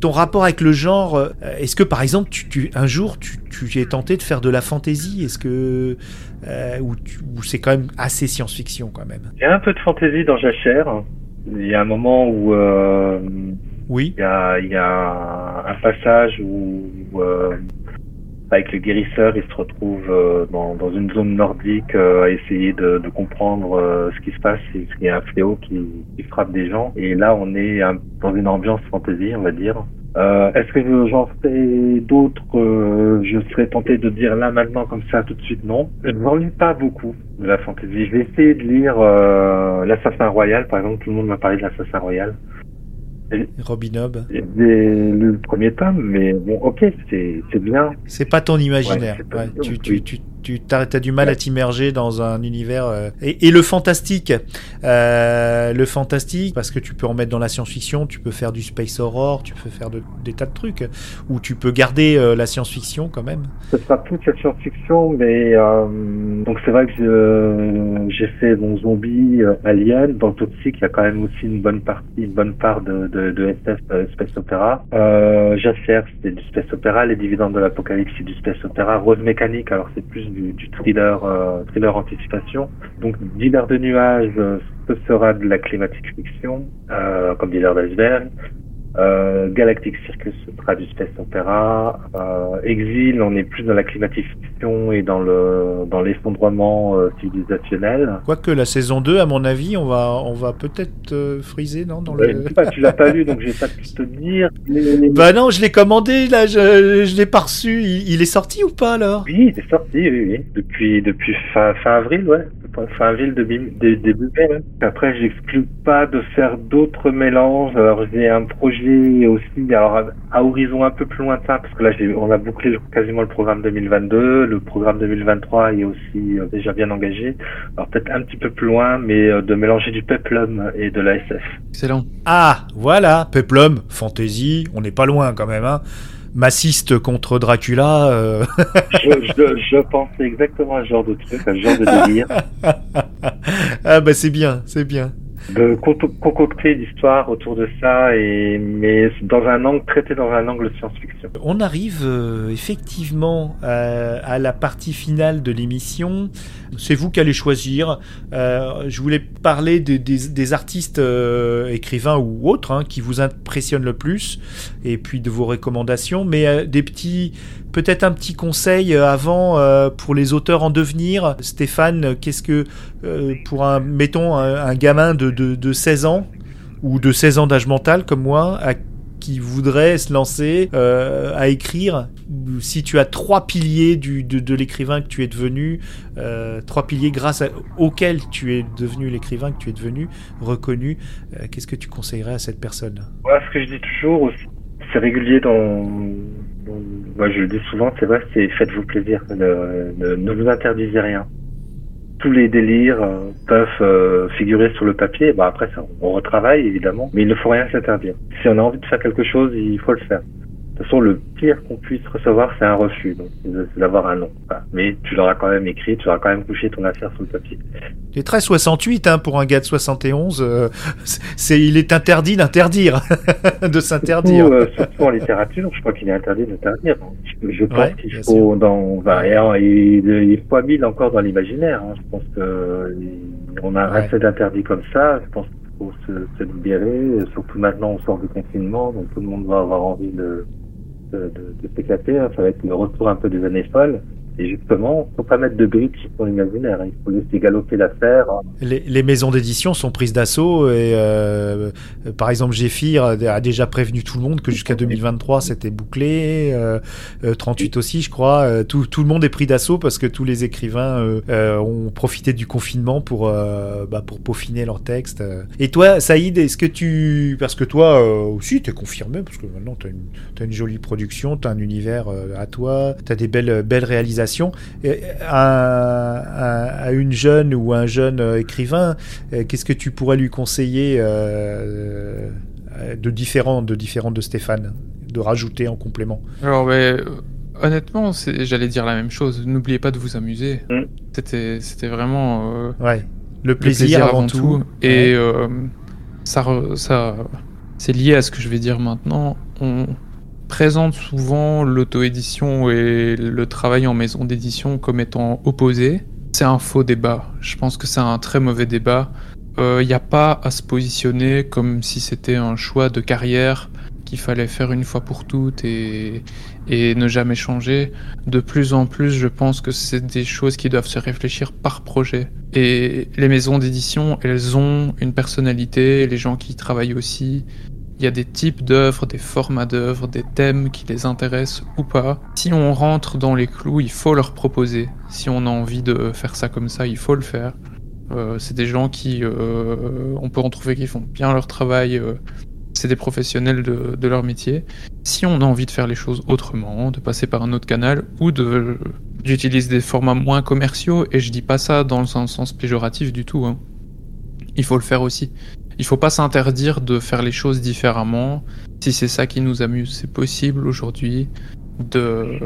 ton rapport avec le genre, euh, est-ce que par exemple, un jour tu, es tenté de faire de la fantasy Est-ce que. Euh, ou ou c'est quand même assez science-fiction quand même? Il y a un peu de fantaisie dans Jachère. Il y a un moment où Oui il y a, il y a un passage où, euh, avec le guérisseur, il se retrouve euh, dans, dans une zone nordique euh, à essayer de, de comprendre euh, ce qui se passe. Il y a un fléau qui, qui frappe des gens. Et là, on est un- dans une ambiance fantasy, on va dire. Euh, Est-ce que je- j'en fais d'autres euh, Je serais tenté de dire là maintenant comme ça tout de suite non? Je n'en lis pas beaucoup de la fantasy. Je vais essayer de lire l'Assassin Royal, par exemple. Tout le monde m'a parlé de l'Assassin Royal. Robin lu le premier tome, mais bon, ok, c'est c'est bien. C'est pas ton imaginaire. Ouais, c'est pas Ouais, mignon, tu, oui. Tu, t'as du mal à t'immerger dans un univers. euh, Et, et le fantastique, euh, le fantastique, parce que tu peux en mettre dans la science-fiction, tu peux faire du space horror, tu peux faire de- des tas de trucs, ou tu peux garder euh, la science-fiction quand même. Ce sera que la science-fiction, mais donc c'est vrai que j'ai fait mon zombie Alien. Dans Toxic, il y a quand même aussi une bonne partie, une bonne part de, de, de SF, space opéra. Euh, Jaffer, c'était du space opéra. Les Dividendes de l'Apocalypse, c'est du space opéra. Rose Mécanique, alors c'est plus du, du thriller, euh, thriller anticipation. Donc Dealer de nuages, euh, ce sera de la climatique fiction, euh, comme Dealer d'iceberg. Euh, Galactic Circus sera du space opéra. Euh, Exil, on est plus dans la climatique fiction et dans le dans l'effondrement euh, civilisationnel. Quoique la saison 2, à mon avis, on va, on va peut-être euh, friser, non dans Je le... sais pas, tu l'as pas lu, donc je vais pas te dire. Mais- Bah non, je l'ai commandé, là, je, je l'ai pas reçu. Il, il est sorti ou pas alors? Oui, il est sorti, oui, oui. Depuis depuis fin fin avril, ouais. Début dé- début mai. ouais. Après, j'exclus pas de faire d'autres mélanges. Alors j'ai un projet aussi, alors à, à horizon un peu plus lointain, parce que là j'ai on a bouclé le- quasiment le programme 2022. Le programme 2023 est aussi euh, déjà bien engagé. Alors peut-être un petit peu plus loin, mais euh, de mélanger du peplum et de la SF. Excellent. Ah, voilà, Peplum, fantasy, on n'est pas loin quand même, hein. Massiste contre Dracula. euh, je, je, je pensais exactement à ce genre de truc, à ce genre de délire. ah bah c'est bien, c'est bien. De con- concocter l'histoire autour de ça et mais dans un angle traité dans un angle science-fiction. On arrive euh, effectivement euh, à la partie finale de l'émission. C'est vous qui allez choisir. Euh, je voulais parler des, des- des artistes euh, écrivains ou autres hein, qui vous impressionnent le plus, et puis de vos recommandations, mais euh, des petits, peut-être un petit conseil euh, avant euh, pour les auteurs en devenir. Stéphane, qu'est-ce que euh, pour un, mettons un, gamin de, de, de 16 ans ou de 16 ans d'âge mental comme moi, qui voudrait se lancer euh, à écrire, si tu as trois piliers du, de, l'écrivain que tu es devenu, euh, trois piliers grâce à, auxquels tu es devenu l'écrivain que tu es devenu, reconnu, euh, qu'est-ce que tu conseillerais à cette personne? Moi, ce que je dis toujours aussi, c'est régulier dans- moi je le dis souvent, c'est vrai, c'est faites-vous plaisir, ne, ne, vous interdisez rien. Tous les délires euh, peuvent euh, figurer sur le papier. Bah après, ça, on retravaille évidemment, mais il ne faut rien s'interdire. Si on a envie de faire quelque chose, il faut le faire. De toute façon, le pire qu'on puisse recevoir, c'est un refus. Donc, c'est d'avoir un non. Mais tu l'auras quand même écrit, tu auras quand même couché ton affaire sur le papier. Tu es très 68 hein, pour un gars de 71. euh, c'est, il est interdit d'interdire, de s'interdire. Surtout, euh, surtout en littérature, je crois qu'il est interdit d'interdire. Je, je pense Ouais, qu'il faut dans, bah, il est fois mille encore dans l'imaginaire. hein. Je pense que euh, on a Ouais. assez d'interdits comme ça. Je pense qu'il faut se, se libérer. Surtout maintenant, on sort du confinement, donc tout le monde va avoir envie de de, de. Ça va être le retour un peu des années folles. Et justement, faut pas mettre de briques sur l'imaginaire. Il faut laisser galoper l'affaire. Les, les maisons d'édition sont prises d'assaut et euh, par exemple Géphir a déjà prévenu tout le monde que jusqu'à 2023 c'était bouclé, euh, euh, 38 aussi je crois. Euh, tout, tout le monde est pris d'assaut parce que tous les écrivains euh, euh, ont profité du confinement pour euh, bah, pour peaufiner leurs textes. Et toi Saïd, est-ce que tu parce que toi euh, aussi t'es confirmé parce que maintenant une t'as une jolie production, t'as un univers euh, à toi, t'as des belles belles réalisations. À, à- à une jeune ou un jeune euh, écrivain, euh, qu'est-ce que tu pourrais lui conseiller euh, de différent de différent de Stéphane, de rajouter en complément? Alors, mais, honnêtement, j'allais dire la même chose. N'oubliez pas de vous amuser. Mm. C'était, c'était vraiment euh, Ouais. Le le plaisir, avant, tout. Et euh, ça, re- ça, c'est lié à ce que je vais dire maintenant. On présente souvent l'auto-édition et le travail en maison d'édition comme étant opposés. C'est un faux débat. Je pense que c'est un très mauvais débat. Il n'y a pas à se positionner comme si c'était un choix de carrière qu'il fallait faire une fois pour toutes et, et ne jamais changer. De plus en plus, je pense que c'est des choses qui doivent se réfléchir par projet. Et les maisons d'édition, elles ont une personnalité, les gens qui y travaillent aussi. Il y a des types d'œuvres, des formats d'œuvres, des thèmes qui les intéressent ou pas. Si on rentre dans les clous, il faut leur proposer. Si on a envie de faire ça comme ça, il faut le faire. Euh, c'est des gens qui, euh, on peut en trouver qui font bien leur travail. euh, c'est des professionnels de, leur métier. Si on a envie de faire les choses autrement, de passer par un autre canal ou de d'utiliser des formats moins commerciaux, et je dis pas ça dans un sens péjoratif du tout. hein. Il faut le faire aussi. Il faut pas s'interdire de faire les choses différemment. Si c'est ça qui nous amuse, c'est possible aujourd'hui de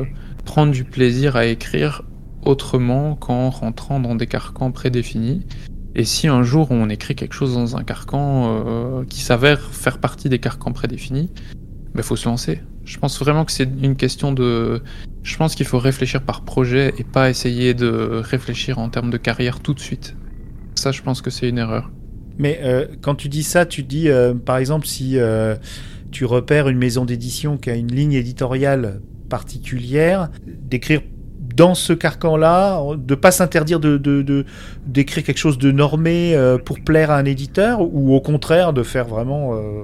prendre du plaisir à écrire autrement qu'en rentrant dans des carcans prédéfinis. Et si un jour on écrit quelque chose dans un carcan euh, qui s'avère faire partie des carcans prédéfinis, il faut se lancer. Je pense vraiment que c'est une question de... Je pense qu'il faut réfléchir par projet et pas essayer de réfléchir en termes de carrière tout de suite. Ça, je pense que c'est une erreur. Mais euh, quand tu dis ça, tu dis, euh, par exemple, si euh, tu repères une maison d'édition qui a une ligne éditoriale particulière, d'écrire dans ce carcan-là, de pas s'interdire de, d'écrire quelque chose de normé euh, pour plaire à un éditeur, ou au contraire de faire vraiment euh,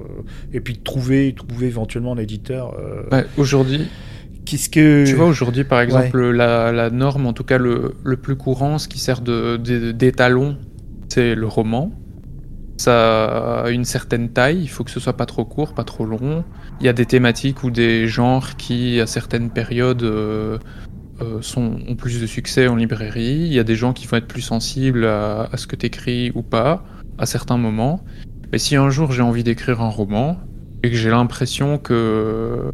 et puis de trouver, trouver éventuellement un éditeur. euh, aujourd'hui, Qu'est-ce que tu vois, aujourd'hui, par exemple, la, la norme, en tout cas le, le plus courant, ce qui sert de, de- d'étalon, c'est le roman. Ça a une certaine taille, il faut que ce soit pas trop court, pas trop long. Il y a des thématiques ou des genres qui, à certaines périodes, euh, euh, ont plus de succès en librairie. Il y a des gens qui vont être plus sensibles à, ce que tu écris ou pas, à certains moments. Mais si un jour j'ai envie d'écrire un roman et que j'ai l'impression que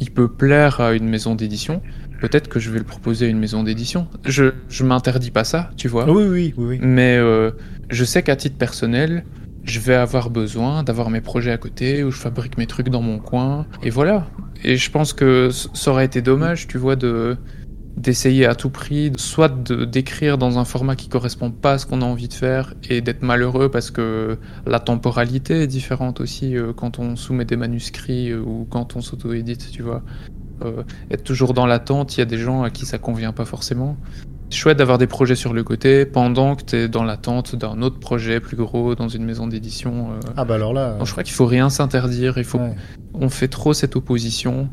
il peut plaire à une maison d'édition, peut-être que je vais le proposer à une maison d'édition. Je, je m'interdis pas ça, tu vois. Oui, oui, oui, oui. Mais euh, je sais qu'à titre personnel, je vais avoir besoin d'avoir mes projets à côté où je fabrique mes trucs dans mon coin. Et voilà. Et je pense que ça aurait été dommage, tu vois, de d'essayer à tout prix, soit de d'écrire dans un format qui correspond pas à ce qu'on a envie de faire et d'être malheureux parce que la temporalité est différente aussi euh, quand on soumet des manuscrits euh, ou quand on s'auto-édite, tu vois. Euh, être toujours dans l'attente, il y a des gens à qui ça convient pas forcément. C'est chouette d'avoir des projets sur le côté pendant que tu es dans l'attente d'un autre projet plus gros dans une maison d'édition. euh. Ah bah alors là. Non, je crois qu'il faut rien s'interdire. Il faut, ouais. on fait trop cette opposition.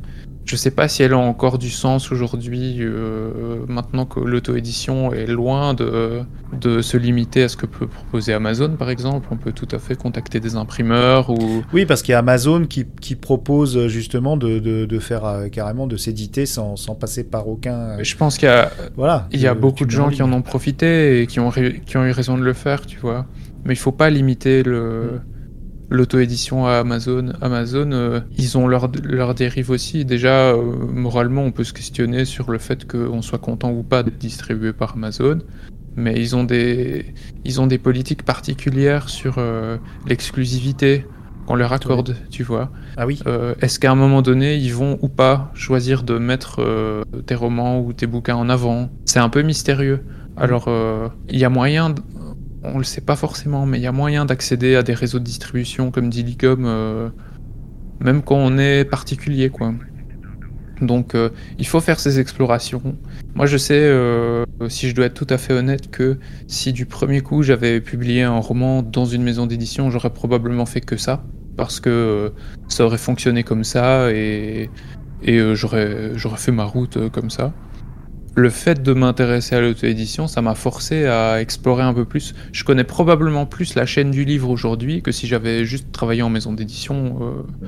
Je sais pas si elle a encore du sens aujourd'hui, euh, maintenant que l'auto-édition est loin de, de se limiter à ce que peut proposer Amazon, par exemple. On peut tout à fait contacter des imprimeurs ou Oui, parce qu'il y a Amazon qui, qui propose euh, justement de, de, de faire euh, carrément de s'éditer sans, sans passer par aucun. euh, je pense qu'il y a, voilà. Il y a Euh, beaucoup de gens en qui en ont profité et qui ont, ré- qui ont eu raison de le faire, tu vois. Mais il faut pas limiter le l'auto-édition à Amazon. Amazon, euh, ils ont leur, leur dérive aussi. Déjà, euh, moralement, on peut se questionner sur le fait qu'on soit content ou pas d'être distribué par Amazon. Mais ils ont des, ils ont des politiques particulières sur euh, l'exclusivité qu'on leur accorde, tu vois. Ah oui. Est-ce qu'à un moment donné, ils vont ou pas choisir de mettre tes romans ou tes bouquins en avant? C'est un peu mystérieux. Alors, il y a moyen, on le sait pas forcément, mais il y a moyen d'accéder à des réseaux de distribution comme Dilicom, euh, même quand on est particulier, quoi. Donc euh, il faut faire ces explorations. Moi je sais, euh, si je dois être tout à fait honnête, que si du premier coup j'avais publié un roman dans une maison d'édition, j'aurais probablement fait que ça. Parce que euh, ça aurait fonctionné comme ça et, et j'aurais fait ma route comme ça. Le fait de m'intéresser à l'auto-édition, ça m'a forcé à explorer un peu plus. Je connais probablement plus la chaîne du livre aujourd'hui que si j'avais juste travaillé en maison d'édition euh,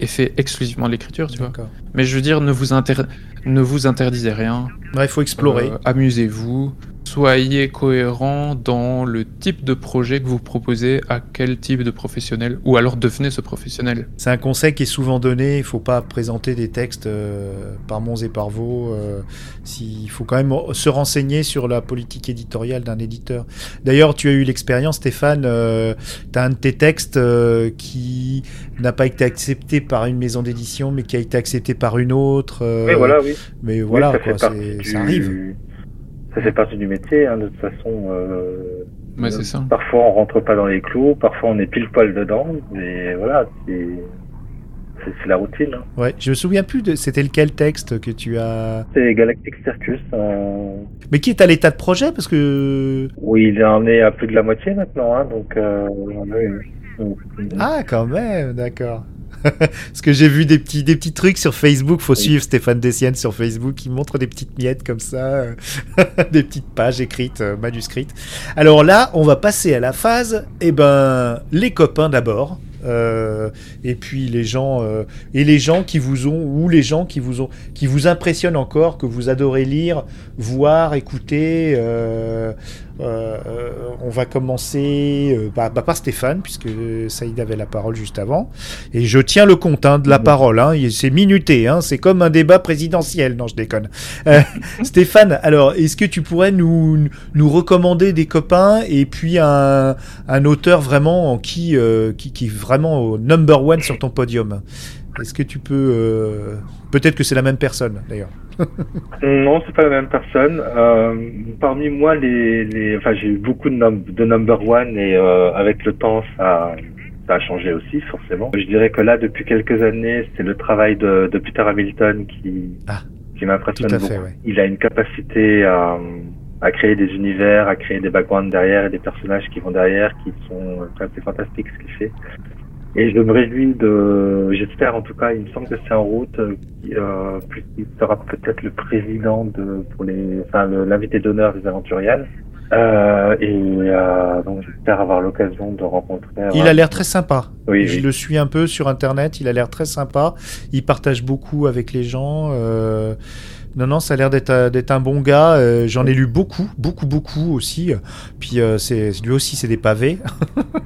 et fait exclusivement l'écriture, tu vois. Mais je veux dire, ne vous, inter- ne vous interdisez rien. Ouais, il faut explorer. Euh, Amusez-vous. Soyez cohérent dans le type de projet que vous proposez à quel type de professionnel, ou alors devenez ce professionnel. C'est un conseil qui est souvent donné. Il faut pas présenter des textes euh, par Mons et par Vaux. euh, si- il faut quand même se renseigner sur la politique éditoriale d'un éditeur. D'ailleurs, tu as eu l'expérience, Stéphane. tu as un de tes textes euh, qui n'a pas été accepté par une maison d'édition, mais qui a été accepté par une autre. euh, Oui, voilà, oui. Mais Oui, voilà, ça, quoi, du- ça arrive. Ça fait partie du métier, hein, de toute façon. euh, Ouais, c'est ça. Parfois on rentre pas dans les clous, parfois on est pile poil dedans, mais voilà, c'est la routine. hein. Ouais, je me souviens plus de. C'était lequel texte que tu as? C'est Galactic Circus, euh, Mais qui est à l'état de projet? Parce que. où il en est à plus de la moitié maintenant, hein, donc euh, oui. Donc, Ah, quand même, d'accord. Parce que j'ai vu des petits, des petits trucs sur Facebook. Faut Oui. suivre Stéphane Dessienne sur Facebook. qui montre des petites miettes comme ça, euh, des petites pages écrites, euh, manuscrites. Alors là, on va passer à la phase. Eh ben, les copains d'abord. euh, et puis les gens euh, et les gens qui vous ont ou les gens qui vous ont qui vous impressionnent encore que vous adorez lire voir écouter on va commencer euh, bah, bah, par Stéphane puisque Saïd avait la parole juste avant. Et je tiens le compte hein, de la parole hein, c'est minuté hein, c'est comme un débat présidentiel. Non je déconne. Euh, Stéphane alors est-ce que tu pourrais nous nous recommander des copains et puis un, un auteur vraiment en qui, euh, qui qui est vraiment au number one sur ton podium? Est-ce que tu peux euh, peut-être que c'est la même personne d'ailleurs Non, c'est pas la même personne. Euh, parmi moi, les, les, enfin, j'ai eu beaucoup de, num- de number one et euh, avec le temps, ça, ça a changé aussi, forcément. Je dirais que là, depuis quelques années, c'est le travail de, de Peter Hamilton qui, Ah, qui m'impressionne beaucoup. ouais. Il a une capacité à, à créer des univers, à créer des backgrounds derrière et des personnages qui vont derrière, qui sont, enfin, c'est fantastique ce qu'il fait. Et je me réjouis de, j'espère en tout cas, il me semble que c'est en route, euh, qui, euh, plus- il sera peut-être le président de, pour les, enfin, l'invité d'honneur des aventuriales. Euh, et euh, donc j'espère avoir l'occasion de rencontrer. Il euh, a l'air très sympa. Oui, je oui. le suis un peu sur internet. Il a l'air très sympa. Il partage beaucoup avec les gens. euh, Non, non, ça a l'air d'être un- d'être un bon gars. euh, J'en ai lu beaucoup, beaucoup, beaucoup aussi. Puis euh, c'est lui aussi, c'est des pavés.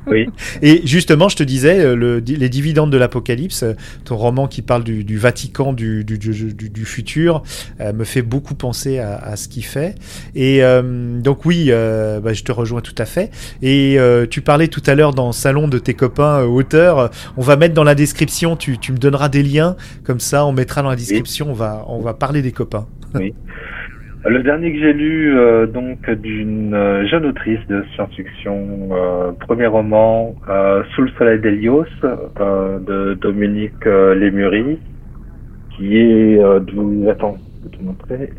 Oui. Et justement, je te disais, euh, le, les dividendes de l'Apocalypse, euh, ton roman qui parle du, du Vatican du, du, du, du- du futur, euh, me fait beaucoup penser à, à ce qu'il fait. Et euh, donc oui, euh, bah, je te rejoins tout à fait. Et euh, tu parlais tout à l'heure dans le salon de tes copains euh, auteurs. On va mettre dans la description, tu, tu me donneras des liens, comme ça on mettra dans la description, on, va, on va parler des copains. Le dernier que j'ai lu, euh, donc d'une euh, jeune autrice de science-fiction, euh, premier roman, euh, Sous le soleil d'Hélios, euh, de Dominique Lémury, qui est du... Attends, je vais te montrer.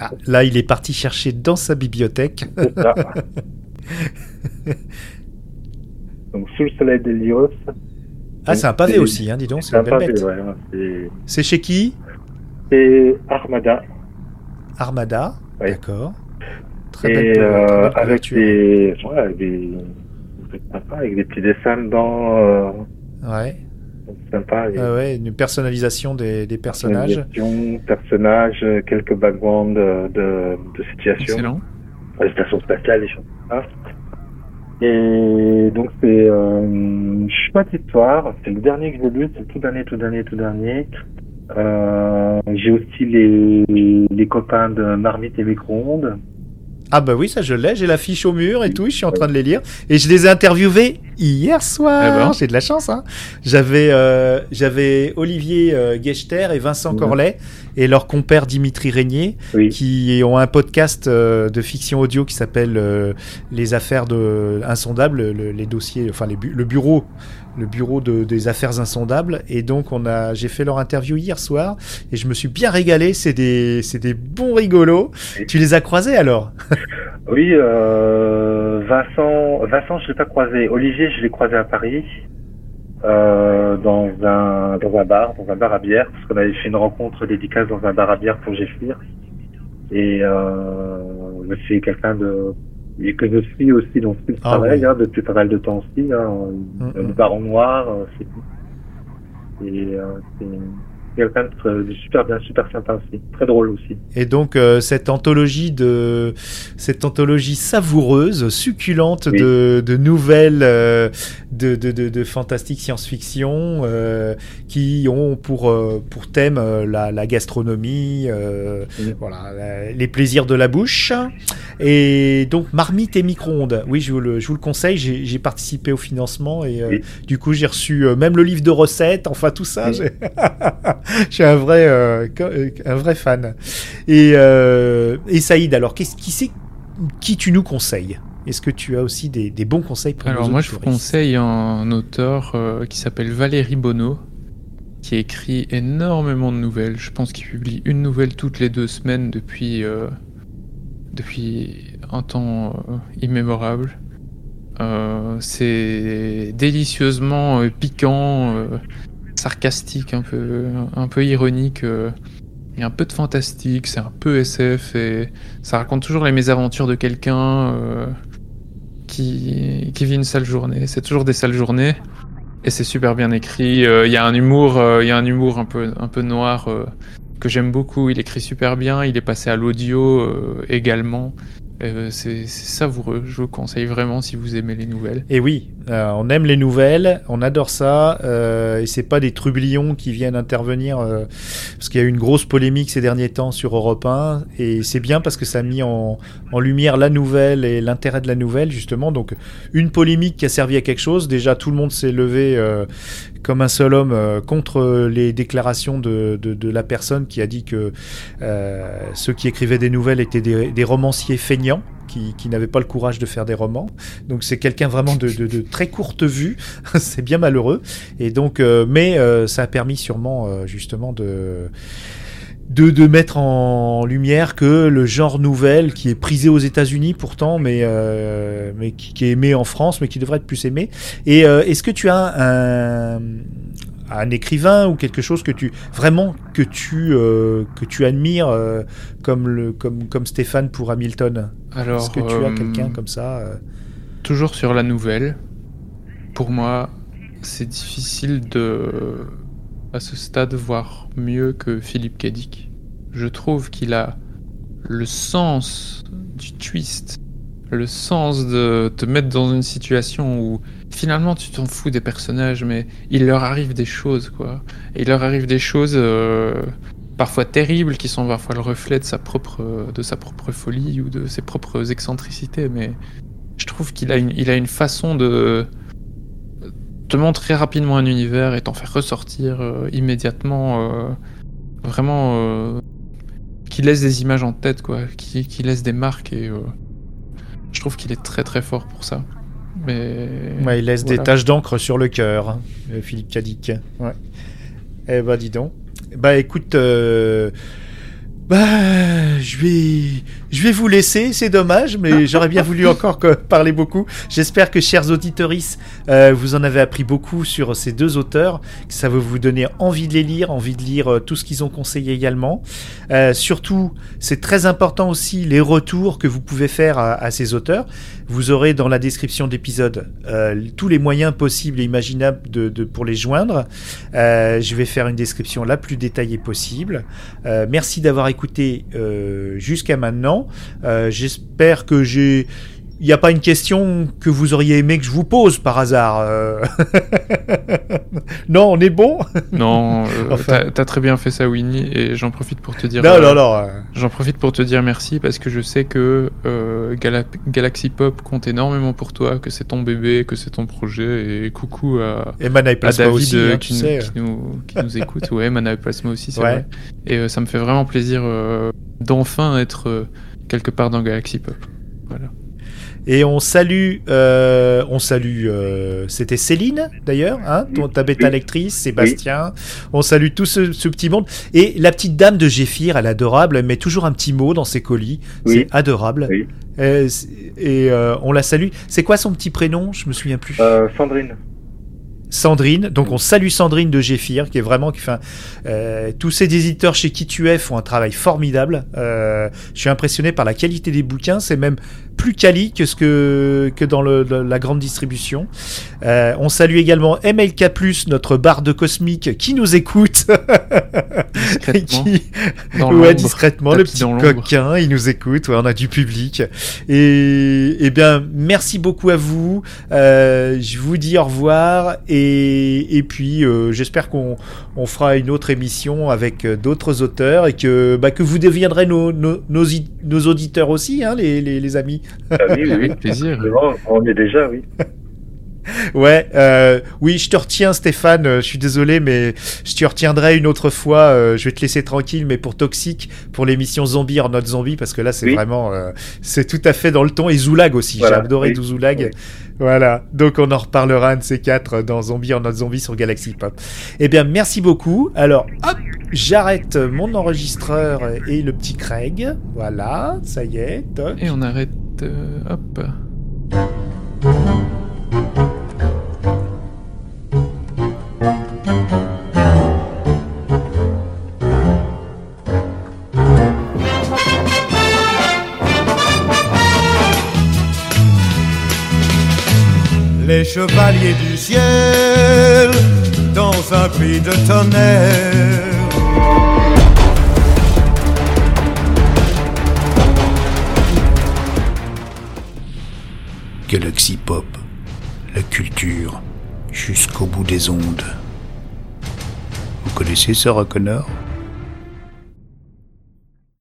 Ah, là, il est parti chercher dans sa bibliothèque. Ça. donc Sous le soleil d'Hélios. Ah, c'est un pavé aussi, hein, dis donc, c'est un belle pavé, ouais, C'est chez qui? C'est Armada. Armada, d'accord. Très et belle, très euh, belle avec des, ouais, avec des, c'est sympa, avec des petits dessins dedans, euh, Ouais, sympa. et- ah ouais, une personnalisation des, des personnages. Personnalisation, personnages, euh, quelques backgrounds de, de, de situations, Excellent. les stations spatiales, des choses comme ça. Et donc c'est euh, une chouette histoire. C'est le dernier que j'ai lu, c'est le tout dernier, tout dernier, tout dernier. Euh, j'ai aussi les, les copains de Marmite et Micro-ondes. Ah bah oui, ça je l'ai, j'ai la fiche au mur et tout, je suis en train de les lire. Et je les ai interviewés hier soir. Eh ben. J'ai de la chance. Hein. J'avais euh, j'avais Olivier euh, Gechter et Vincent. Corlet et leur compère Dimitri Régnier Oui. qui ont un podcast euh, de fiction audio qui s'appelle euh, Les affaires de insondables, le- les dossiers, enfin les bu- le bureau, le bureau de- des affaires insondables. Et donc on a, j'ai fait leur interview hier soir et je me suis bien régalé. C'est des, c'est des bons rigolos. Oui. Tu les as croisés alors? Oui, euh, Vincent, Vincent, je l'ai pas croisé. Olivier, je l'ai croisé à Paris, euh, dans un dans un bar, dans un bar à bière, parce qu'on avait fait une rencontre dédicace dans un bar à bière pour Géfir. Et euh, suis quelqu'un de et que je suis aussi dans ce Ah travail oui. hein, depuis pas mal de temps aussi. Hein, Mm, le mm. baron noir, euh, c'est et euh, c'est quelqu'un de, super bien, super sympa aussi, très drôle aussi. Et donc euh, cette anthologie de cette anthologie savoureuse, succulente Oui. de, de nouvelles euh, de, de, de, de fantastique science-fiction euh, qui ont pour euh, pour thème euh, la, la gastronomie, euh, Oui. voilà, la- les plaisirs de la bouche. Et donc marmite et micro-ondes. Oui, je vous le, je vous le conseille. J'ai j'ai participé au financement et euh, Oui. du coup j'ai reçu même le livre de recettes. Enfin tout ça. Je suis un vrai, euh, euh, un vrai fan. Et, euh, et Saïd, alors, qui c'est qui tu nous conseilles? Est-ce que tu as aussi des, des bons conseils pour Alors moi je vous conseille un auteur euh, qui s'appelle Valérie Bonneau, qui écrit énormément de nouvelles. Je pense qu'il publie une nouvelle toutes les deux semaines depuis, depuis un temps immémorable. Euh, c'est délicieusement euh, piquant, euh, sarcastique, un peu, un peu ironique. Il y a un peu de fantastique, c'est un peu SF et ça raconte toujours les mésaventures de quelqu'un euh, qui, qui vit une sale journée. C'est toujours des sales journées et c'est super bien écrit. Euh, Il y a un humour, euh, il y a un humour un peu, un peu noir que j'aime beaucoup. Il écrit super bien. Il est passé à l'audio également. Euh, c'est c'est savoureux. Je vous conseille vraiment si vous aimez les nouvelles. Et oui, euh, on aime les nouvelles, on adore ça, euh, et c'est pas des trublions qui viennent intervenir, euh, parce qu'il y a eu une grosse polémique ces derniers temps sur Europe 1, et c'est bien parce que ça a mis en, lumière la nouvelle et l'intérêt de la nouvelle, justement. Donc, une polémique qui a servi à quelque chose, déjà tout le monde s'est levé euh, comme un seul homme contre les déclarations de, la personne qui a dit que ceux qui écrivaient des nouvelles étaient des romanciers feignants. Qui, n'avaient pas le courage de faire des romans. Donc c'est quelqu'un vraiment de, très courte vue. c'est bien malheureux. Et donc, euh, mais euh, ça a permis sûrement euh, justement de, de mettre en lumière que le genre nouvelle qui est prisé aux États-Unis pourtant, mais mais qui, est aimé en France, mais qui devrait être plus aimé. Et est-ce que tu as un un écrivain ou quelque chose que tu vraiment que tu euh, que tu admires euh, comme le comme comme Stéphane pour Hamilton? Alors, est-ce que tu as euh, quelqu'un comme ça euh? Toujours sur la nouvelle. Pour moi, c'est difficile de, à ce stade, voir mieux que Philippe Cadic. Je trouve qu'il a le sens du twist, le sens de te mettre dans une situation où finalement tu t'en fous des personnages, mais il leur arrive des choses, quoi. Et il leur arrive des choses euh, parfois terribles qui sont parfois le reflet de sa propre, de sa propre folie ou de ses propres excentricités, mais je trouve qu'il a une, il a une façon de te montrer rapidement un univers et t'en faire ressortir euh, immédiatement, euh, vraiment, euh, qui laisse des images en tête, quoi, qui, laisse des marques et euh, je trouve qu'il est très très fort pour ça. Mais Ouais, il laisse des taches d'encre sur le cœur, hein, euh, Philippe Cadic. Ouais. Eh bah dis donc. Bah écoute, euh, bah je vais, je vais vous laisser. C'est dommage, mais j'aurais bien voulu encore que- parler beaucoup. J'espère que chers auditoris, euh, vous en avez appris beaucoup sur ces deux auteurs, que ça va vous donner envie de les lire, envie de lire euh, tout ce qu'ils ont conseillé également. Euh, surtout, c'est très important aussi les retours que vous pouvez faire à, à ces auteurs. Vous aurez dans la description d'épisode euh, tous les moyens possibles et imaginables de, de- pour les joindre. Euh, je vais faire une description la plus détaillée possible. Euh, merci d'avoir écouté euh, jusqu'à maintenant. Euh, J'espère que j'ai il n'y a pas une question que vous auriez aimé que je vous pose par hasard euh. Non, on est bon Non, euh, Enfin. t'as très bien fait ça, Winnie, et j'en profite pour te dire. Non, euh, non, non. J'en profite pour te dire merci parce que je sais que Gala- Galaxy Pop compte énormément pour toi, que c'est ton bébé, que c'est ton projet, et coucou à, Et à David aussi, hein, qui, nous, qui nous, qui nous écoute. Ouais, Mana Plasma aussi, c'est Ouais. vrai. Et ça me fait vraiment plaisir d'enfin être quelque part dans Galaxy Pop. Voilà. Et on salue, euh, on salue, euh, c'était Céline d'ailleurs, hein, ton, ta bêta lectrice, Sébastien. On salue tout ce, ce petit monde. Et la petite dame de Géphir, elle est adorable, elle met toujours un petit mot dans ses colis. Oui. C'est adorable. Oui. Euh, et euh, on la salue. C'est quoi son petit prénom? Je me souviens plus. Euh, Sandrine. Sandrine. Donc on salue Sandrine de Géphir, qui est vraiment, qui fait, un- euh, tous ces éditeurs chez qui tu es font un travail formidable. Euh, je suis impressionné par la qualité des bouquins. C'est même plus quali que ce que que dans le, la grande distribution. Euh, on salue également MLK+, notre barde cosmique, qui nous écoute. Et Discrètement. qui, Dans ouais, discrètement, le petit coquin, il nous écoute, ouais, on a du public. Et, eh bien, merci beaucoup à vous. Euh, je vous dis au revoir et, et puis euh, j'espère qu'on on fera une autre émission avec euh, d'autres auteurs et que bah, que vous deviendrez nos nos, nos, i- nos auditeurs aussi, hein, les, les, les amis. Ah oui, oui, oui. Plaisir. On est déjà, oui. Ouais, euh, oui, je te retiens, Stéphane. euh, Je suis désolé, mais je te retiendrai une autre fois. euh, je vais te laisser tranquille, mais pour Toxique, pour l'émission Zombie or Not Zombie, parce que là, c'est Oui. vraiment, euh, c'est tout à fait dans le ton. Et Zoulag aussi, Voilà, j'ai adoré oui. du Zoulag. Oui. Voilà, donc on en reparlera de ces quatre dans Zombie or Not Zombie sur Galaxy Pop. Eh bien, merci beaucoup. Alors, hop, j'arrête mon enregistreur et le petit Craig. Voilà, ça y est, toc. Et on arrête. euh, hop. Les chevaliers du ciel dans un cri de tonnerre. Galaxy Pop, la culture jusqu'au bout des ondes. Vous connaissez Sarah Connor?